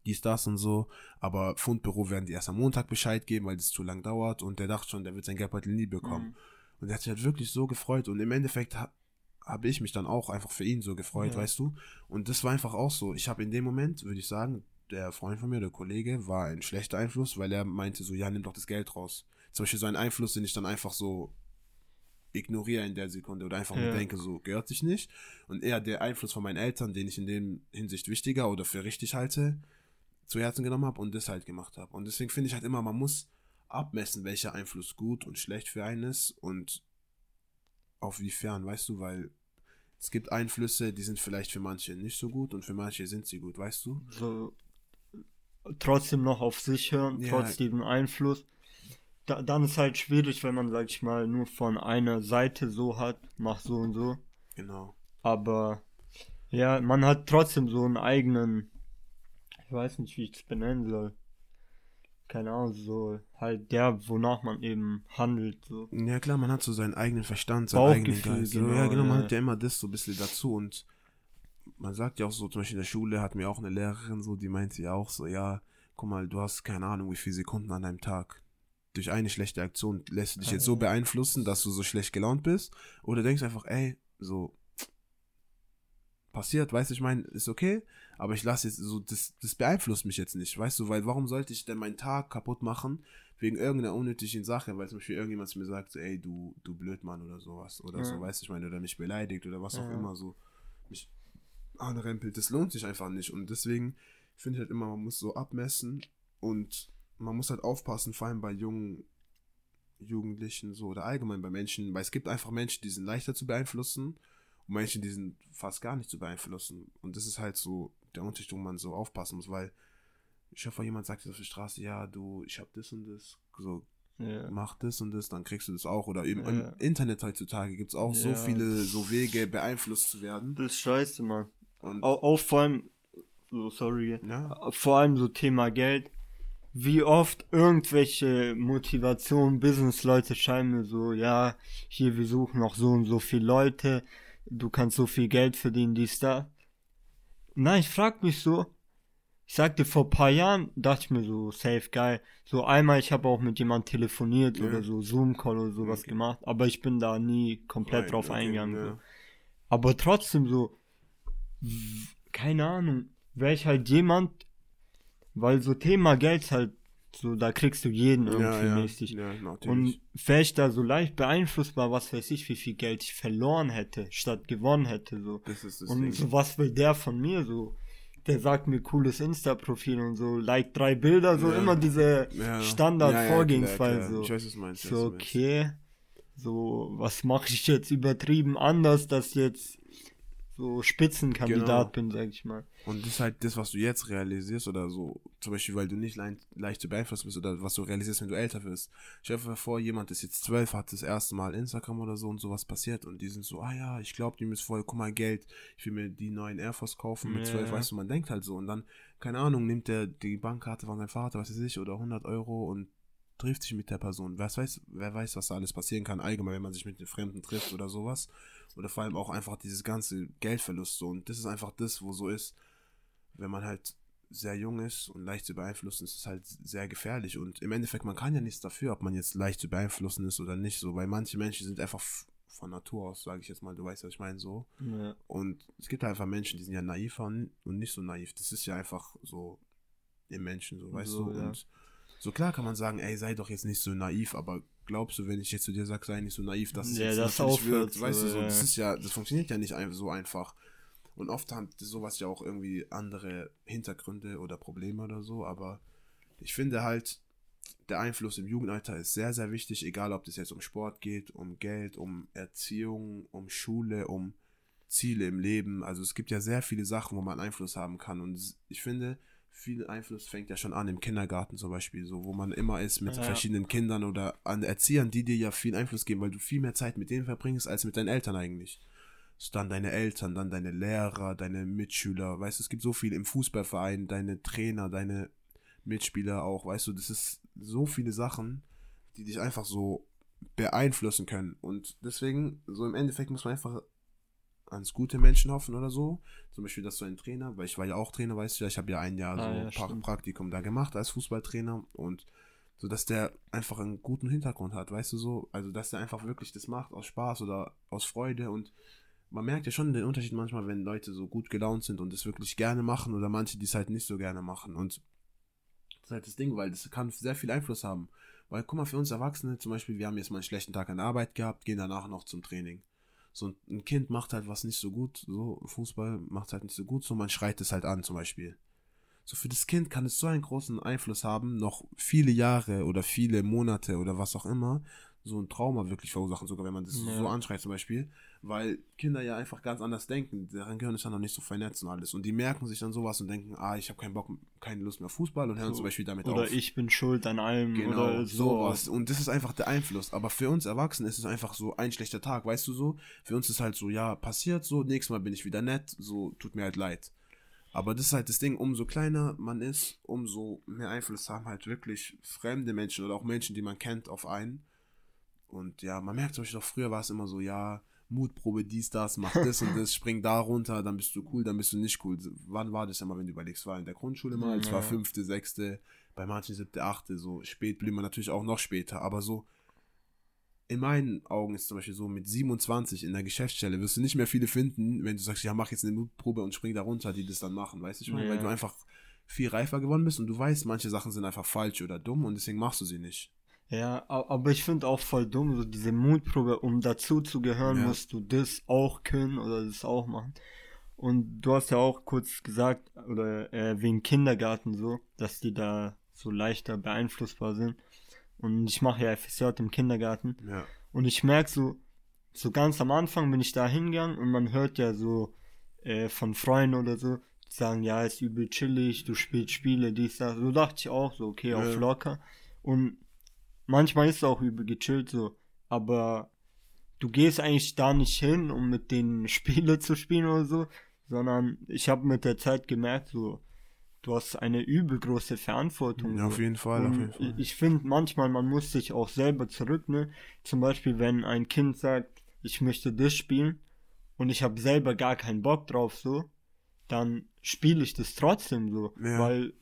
dies, das und so. Aber Fundbüro werden die erst am Montag Bescheid geben, weil das zu lang dauert. Und der dachte schon, der wird sein Geldbeutel nie bekommen. Mhm. Und der hat sich halt wirklich so gefreut. Und im Endeffekt ha habe ich mich dann auch einfach für ihn so gefreut, Ja. weißt du. Und das war einfach auch so. Ich habe in dem Moment, würde ich sagen, der Freund von mir, der Kollege, war ein schlechter Einfluss, weil er meinte so, ja, nimm doch das Geld raus. Zum Beispiel so ein Einfluss, den ich dann einfach so ignoriere in der Sekunde oder einfach Ja. denke, so gehört sich nicht. Und eher der Einfluss von meinen Eltern, den ich in dem Hinsicht wichtiger oder für richtig halte, zu Herzen genommen habe und das halt gemacht habe. Und deswegen finde ich halt immer, man muss abmessen, welcher Einfluss gut und schlecht für einen ist und auf wiefern, weißt du, weil es gibt Einflüsse, die sind vielleicht für manche nicht so gut und für manche sind sie gut, weißt du? So trotzdem noch auf sich hören, Ja. trotz diesem Einfluss. Da, dann ist halt schwierig, wenn man, sag ich mal, nur von einer Seite so hat, mach so und so. Genau. Aber ja, man hat trotzdem so einen eigenen, ich weiß nicht, wie ich es benennen soll. Keine Ahnung, so halt der, wonach man eben handelt. So. Ja klar, man hat so seinen eigenen Verstand, seinen eigenen Geist. Genau, ja, genau, man ja. hat ja immer das so ein bisschen dazu und man sagt ja auch so, zum Beispiel in der Schule hat mir auch eine Lehrerin so, die meinte ja auch so, ja, guck mal, du hast keine Ahnung, wie viele Sekunden an einem Tag. Durch eine schlechte Aktion lässt du dich jetzt so beeinflussen, dass du so schlecht gelaunt bist. Oder denkst einfach, ey, so, passiert, weißt du, ich meine, ist okay, aber ich lasse jetzt so, das, das beeinflusst mich jetzt nicht, weißt du, weil warum sollte ich denn meinen Tag kaputt machen wegen irgendeiner unnötigen Sache, weil zum Beispiel irgendjemand zu mir sagt, ey, du, du Blödmann oder sowas, oder ja. so, weißt du, ich meine, oder mich beleidigt oder was ja. auch immer, so, mich anrempelt, das lohnt sich einfach nicht und deswegen finde ich halt immer, man muss so abmessen und man muss halt aufpassen, vor allem bei jungen Jugendlichen so oder allgemein bei Menschen, weil es gibt einfach Menschen, die sind leichter zu beeinflussen und Menschen, die sind fast gar nicht zu beeinflussen. Und das ist halt so der Unterschied, wo man so aufpassen muss, weil ich hoffe, jemand sagt auf der Straße, ja, du, ich habe das und das, so, ja. mach das und das, dann kriegst du das auch. Oder eben ja. im Internet heutzutage gibt es auch ja. so viele so Wege, beeinflusst zu werden. Das ist scheiße, Mann. Und auch, auch vor allem, so sorry, vor allem so Thema Geld. Wie oft irgendwelche Motivation, Business-Leute schreiben mir so, ja, hier, wir suchen noch so und so viele Leute, du kannst so viel Geld verdienen, dies, da. Nein, ich frag mich so, ich sagte vor ein paar Jahren, dachte ich mir so, safe geil. So einmal, ich habe auch mit jemand telefoniert ja. oder so Zoom-Call oder sowas okay. gemacht, aber ich bin da nie komplett Nein, drauf okay, eingegangen. Ja. So. Aber trotzdem so, keine Ahnung, wäre ich halt jemand, weil so Thema Geld halt so, da kriegst du jeden irgendwie ja, ja. mäßig. Ja, und wäre ich da so leicht beeinflussbar, was weiß ich, wie viel Geld ich verloren hätte, statt gewonnen hätte, so. Und Ding. so, was will der von mir, so? Der sagt mir cooles Insta-Profil und so, like drei Bilder, so immer diese Standard-Vorgehensweise, so. Ich weiß, was meinst. So, okay. So, was mache ich jetzt übertrieben anders, dass jetzt so Spitzenkandidat genau. bin, sag ich mal. Und das ist halt das, was du jetzt realisierst oder so, zum Beispiel, weil du nicht le leicht zu beeinflussen bist oder was du realisierst, wenn du älter wirst. Stell dir vor, jemand ist jetzt zwölf, hat das erste Mal Instagram oder so und sowas passiert und die sind so, ah ja, ich glaube, die müssen voll, guck mal, Geld, ich will mir die neuen Air Force kaufen mit zwölf, ja. weißt du, man denkt halt so und dann, keine Ahnung, nimmt der die Bankkarte von seinem Vater, was weiß ich, oder 100 Euro und trifft sich mit der Person. Wer weiß, wer weiß, was da alles passieren kann, allgemein, wenn man sich mit den Fremden trifft oder sowas. Oder vor allem auch einfach dieses ganze Geldverlust so. Und das ist einfach das, wo so ist, wenn man halt sehr jung ist und leicht zu beeinflussen, ist es halt sehr gefährlich. Und im Endeffekt, man kann ja nichts dafür, ob man jetzt leicht zu beeinflussen ist oder nicht so, weil manche Menschen sind einfach von Natur aus, sage ich jetzt mal, du weißt, was ich meine, so. Ja. Und es gibt einfach Menschen, die sind ja naiver und nicht so naiv. Das ist ja einfach so im Menschen, so, weißt so, du. Ja. Und so klar kann man sagen, ey, sei doch jetzt nicht so naiv, aber glaubst du, wenn ich jetzt zu dir sage, sei nicht so naiv, dass es ja, jetzt das aufhört, wird, weißt du, so, das ist ja, das funktioniert ja nicht so einfach. Und oft hat sowas ja auch irgendwie andere Hintergründe oder Probleme oder so, aber ich finde halt, der Einfluss im Jugendalter ist sehr, sehr wichtig, egal ob das jetzt um Sport geht, um Geld, um Erziehung, um Schule, um Ziele im Leben. Also es gibt ja sehr viele Sachen, wo man Einfluss haben kann. Und ich finde, viel Einfluss fängt ja schon an im Kindergarten zum Beispiel, so wo man immer ist mit ja. verschiedenen Kindern oder an Erziehern, die dir ja viel Einfluss geben, weil du viel mehr Zeit mit denen verbringst als mit deinen Eltern eigentlich. So dann deine Eltern, dann deine Lehrer, deine Mitschüler, weißt du, es gibt so viel im Fußballverein, deine Trainer, deine Mitspieler auch, weißt du, das ist so viele Sachen, die dich einfach so beeinflussen können und deswegen, so im Endeffekt muss man einfach ans gute Menschen hoffen oder so. Zum Beispiel, dass du ein Trainer, weil ich war ja auch Trainer, weißt du, ich habe ja ein Jahr ah, so ja, Praktikum da gemacht als Fußballtrainer und so, dass der einfach einen guten Hintergrund hat, weißt du so, also dass der einfach wirklich das macht aus Spaß oder aus Freude und man merkt ja schon den Unterschied manchmal, wenn Leute so gut gelaunt sind und es wirklich gerne machen oder manche, die es halt nicht so gerne machen und das ist halt das Ding, weil das kann sehr viel Einfluss haben. Weil, guck mal, für uns Erwachsene zum Beispiel, wir haben jetzt mal einen schlechten Tag an der Arbeit gehabt, gehen danach noch zum Training so ein Kind macht halt was nicht so gut, so Fußball macht halt nicht so gut, so man schreit es halt an zum Beispiel. So für das Kind kann es so einen großen Einfluss haben, noch viele Jahre oder viele Monate oder was auch immer, so ein Trauma wirklich verursachen, sogar wenn man das ja. so anschreit zum Beispiel, weil Kinder ja einfach ganz anders denken, deren Gehirn ist ja noch nicht so vernetzt und alles und die merken sich dann sowas und denken, ah, ich habe keinen Bock, keine Lust mehr Fußball und hören so, zum Beispiel damit oder auf. Oder ich bin schuld an allem genau, oder sowas. Und das ist einfach der Einfluss, aber für uns Erwachsene ist es einfach so ein schlechter Tag, weißt du so, für uns ist halt so, ja, passiert so, nächstes Mal bin ich wieder nett, so, tut mir halt leid. Aber das ist halt das Ding, umso kleiner man ist, umso mehr Einfluss haben halt wirklich fremde Menschen oder auch Menschen, die man kennt, auf einen. Und ja, man merkt zum Beispiel auch früher war es immer so, ja, Mutprobe, dies, das, mach das und das, spring da runter, dann bist du cool, dann bist du nicht cool. Wann war das immer, wenn du überlegst? War in der Grundschule mal, es war fünfte, sechste, bei manchen siebte, achte, so spät blieb man natürlich auch noch später, aber so in meinen Augen ist zum Beispiel so, mit 27 in der Geschäftsstelle wirst du nicht mehr viele finden, wenn du sagst, ja, mach jetzt eine Mutprobe und spring da runter, die das dann machen, weißt du, ja. weil du einfach viel reifer geworden bist und du weißt, manche Sachen sind einfach falsch oder dumm und deswegen machst du sie nicht. Ja, aber ich finde auch voll dumm, so diese Mutprobe, um dazu zu gehören, ja. musst du das auch können oder das auch machen. Und du hast ja auch kurz gesagt, oder äh, wegen Kindergarten so, dass die da so leichter beeinflussbar sind. Und ich mache ja FSJ im Kindergarten. Ja. Und ich merke so, so ganz am Anfang bin ich da hingegangen und man hört ja so äh, von Freunden oder so, die sagen, ja, ist übel chillig, du spielst Spiele, dies, das. So dachte ich auch so, okay, ja. auf locker. Und manchmal ist es auch übel gechillt so, aber du gehst eigentlich da nicht hin, um mit den Spiele zu spielen oder so, sondern ich habe mit der Zeit gemerkt, so, du hast eine übel große Verantwortung. Ja, auf jeden Fall, auf jeden Fall. Ich finde manchmal, man muss sich auch selber zurück, ne? Zum Beispiel, wenn ein Kind sagt, ich möchte das spielen und ich habe selber gar keinen Bock drauf, so, dann spiele ich das trotzdem so. Ja. Weil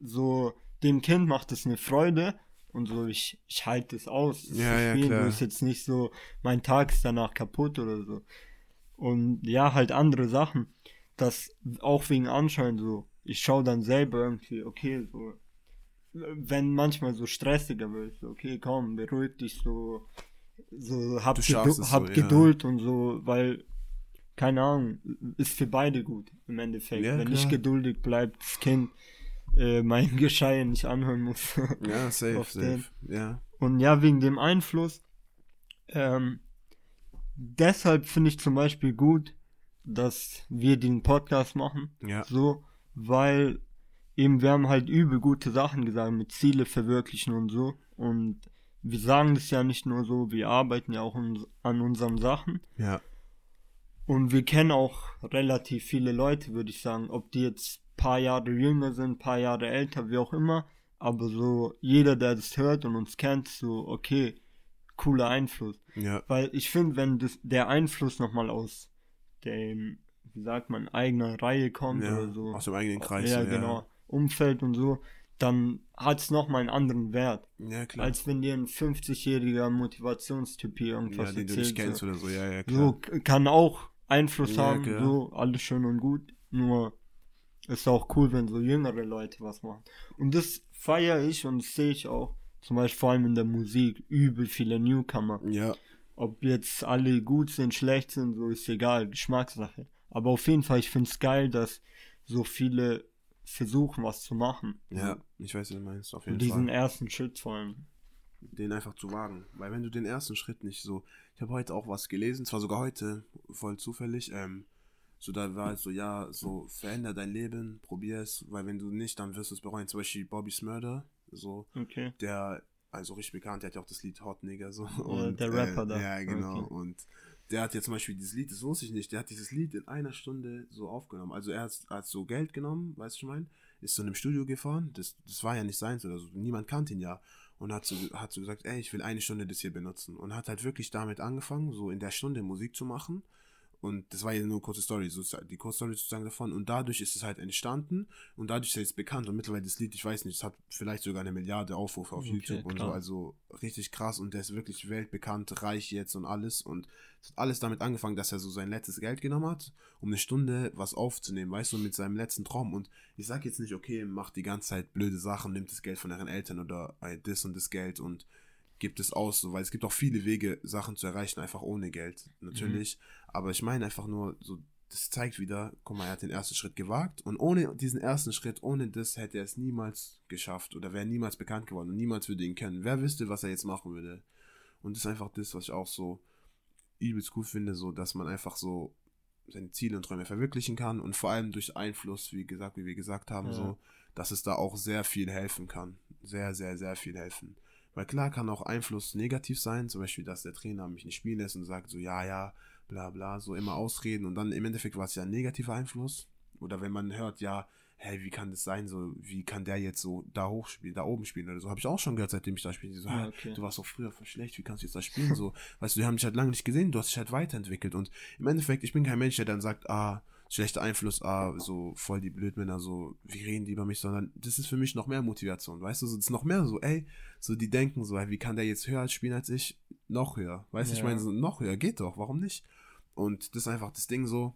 so dem Kind macht es eine Freude und so, ich, ich halte es aus. Ja, ja, spielen. klar. ist jetzt nicht so, mein Tag ist danach kaputt oder so. Und ja, halt andere Sachen. Das auch wegen Anschein so ich schaue dann selber irgendwie, okay, so, wenn manchmal so stressiger wird, so, okay, komm, beruhig dich so, so hab, Gedu hab so, Geduld ja. und so, weil, keine Ahnung, ist für beide gut im Endeffekt. Ja, wenn klar. ich geduldig bleibt, das Kind äh, mein Geschrei nicht anhören muss. ja, safe, safe, ja. Und ja, wegen dem Einfluss, ähm, deshalb finde ich zum Beispiel gut, dass wir den Podcast machen. Ja. So, weil eben wir haben halt übel gute Sachen gesagt mit Ziele verwirklichen und so. Und wir sagen das ja nicht nur so, wir arbeiten ja auch an unseren Sachen. Ja. Und wir kennen auch relativ viele Leute, würde ich sagen, ob die jetzt paar Jahre jünger sind, paar Jahre älter, wie auch immer. Aber so jeder, der das hört und uns kennt, so okay, cooler Einfluss. Ja. Weil ich finde, wenn das, der Einfluss nochmal aus dem wie sagt man, eigener Reihe kommt ja, oder so. Aus dem eigenen Kreis. Ja, ja. genau. Umfeld und so, dann hat es nochmal einen anderen Wert. Ja, klar. Als wenn dir ein 50-jähriger Motivationstyp hier irgendwas ja, den erzählt. Du nicht kennst so. oder so, ja, ja, klar. So kann auch Einfluss ja, haben, klar. so, alles schön und gut. Nur ist auch cool, wenn so jüngere Leute was machen. Und das feiere ich und das sehe ich auch. Zum Beispiel vor allem in der Musik, übel viele Newcomer. Ja. Ob jetzt alle gut sind, schlecht sind, so ist egal, Geschmackssache. Aber auf jeden Fall, ich finde es geil, dass so viele versuchen, was zu machen. Ja, ich weiß, was du meinst, auf jeden diesen Fall. Diesen ersten Schritt vor allem. Den einfach zu wagen. Weil wenn du den ersten Schritt nicht so. Ich habe heute auch was gelesen, zwar sogar heute, voll zufällig, ähm, so da war es so, ja, so veränder dein Leben, probier es, weil wenn du nicht, dann wirst du es bereuen. Zum Beispiel Bobby Murder, so, okay. der, also richtig bekannt, der hat ja auch das Lied Hot Nigger, so. Ja, und, der Rapper äh, da. Ja, genau. Okay. Und der hat jetzt zum Beispiel dieses Lied, das wusste ich nicht, der hat dieses Lied in einer Stunde so aufgenommen. Also er hat, hat so Geld genommen, weißt du, ich meine, ist zu einem Studio gefahren, das, das war ja nicht seins oder so, niemand kannte ihn ja. Und hat so, hat so gesagt, ey, ich will eine Stunde das hier benutzen. Und hat halt wirklich damit angefangen, so in der Stunde Musik zu machen. Und das war ja nur eine kurze Story, so die kurze Story sozusagen davon. Und dadurch ist es halt entstanden und dadurch ist es jetzt bekannt. Und mittlerweile das Lied, ich weiß nicht, es hat vielleicht sogar eine Milliarde Aufrufe auf okay, YouTube und klar. so. Also richtig krass und der ist wirklich weltbekannt, reich jetzt und alles. Und es hat alles damit angefangen, dass er so sein letztes Geld genommen hat, um eine Stunde was aufzunehmen, weißt du, mit seinem letzten Traum. Und ich sag jetzt nicht, okay, macht die ganze Zeit blöde Sachen, nimmt das Geld von euren Eltern oder das und das Geld und gibt es aus, so, weil es gibt auch viele Wege, Sachen zu erreichen, einfach ohne Geld, natürlich. Mhm. Aber ich meine einfach nur, so, das zeigt wieder, guck mal, er hat den ersten Schritt gewagt und ohne diesen ersten Schritt, ohne das hätte er es niemals geschafft oder wäre niemals bekannt geworden und niemals würde ihn kennen. Wer wüsste, was er jetzt machen würde? Und das ist einfach das, was ich auch so übelst cool finde, so, dass man einfach so seine Ziele und Träume verwirklichen kann und vor allem durch Einfluss, wie gesagt, wie wir gesagt haben, ja. so, dass es da auch sehr viel helfen kann. Sehr, sehr, sehr viel helfen. Weil klar kann auch Einfluss negativ sein, zum Beispiel, dass der Trainer mich nicht spielen lässt und sagt so, ja, ja, bla bla, so immer ausreden und dann im Endeffekt war es ja ein negativer Einfluss, oder wenn man hört, ja, hey, wie kann das sein, so, wie kann der jetzt so da hoch spielen, da oben spielen oder so, habe ich auch schon gehört, seitdem ich da spiele. So, Ja, okay. du warst doch früher voll schlecht, wie kannst du jetzt da spielen? So, weißt du, die haben dich halt lange nicht gesehen, du hast dich halt weiterentwickelt. Und im Endeffekt, ich bin kein Mensch, der dann sagt, ah, schlechter Einfluss, ah, so voll die Blödmänner, so, wie reden die über mich, sondern das ist für mich noch mehr Motivation, weißt du, so, das ist noch mehr so, ey, so, die denken so, ey, wie kann der jetzt höher spielen als ich? Noch höher, weißt du, ich Ja. meine, so, noch höher, geht doch, warum nicht? Und das ist einfach das Ding so,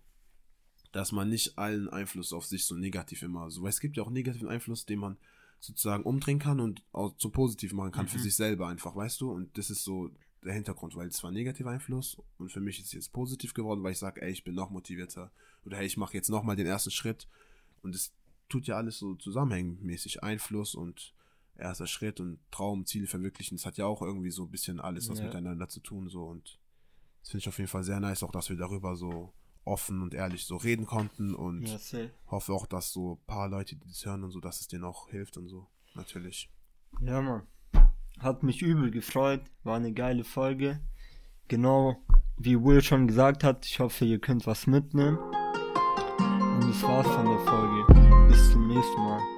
dass man nicht allen Einfluss auf sich so negativ immer so, weil es gibt ja auch negativen Einfluss, den man sozusagen umdrehen kann und auch so positiv machen kann für Mhm. sich selber einfach, weißt du? Und das ist so der Hintergrund, weil es war negativer Einfluss und für mich ist es jetzt positiv geworden, weil ich sage, ey, ich bin noch motivierter oder hey, ich mache jetzt nochmal den ersten Schritt und es tut ja alles so zusammenhängmäßig Einfluss und erster Schritt und Traum, Ziele verwirklichen, das hat ja auch irgendwie so ein bisschen alles was Ja. miteinander zu tun so und das finde ich auf jeden Fall sehr nice, auch dass wir darüber so offen und ehrlich so reden konnten und Ja, hoffe auch, dass so ein paar Leute, die das hören und so, dass es denen auch hilft und so. Natürlich. Ja, Mann. Hat mich übel gefreut. War eine geile Folge. Genau wie Will schon gesagt hat, ich hoffe, ihr könnt was mitnehmen. Das war's von der Folge. Bis zum nächsten Mal.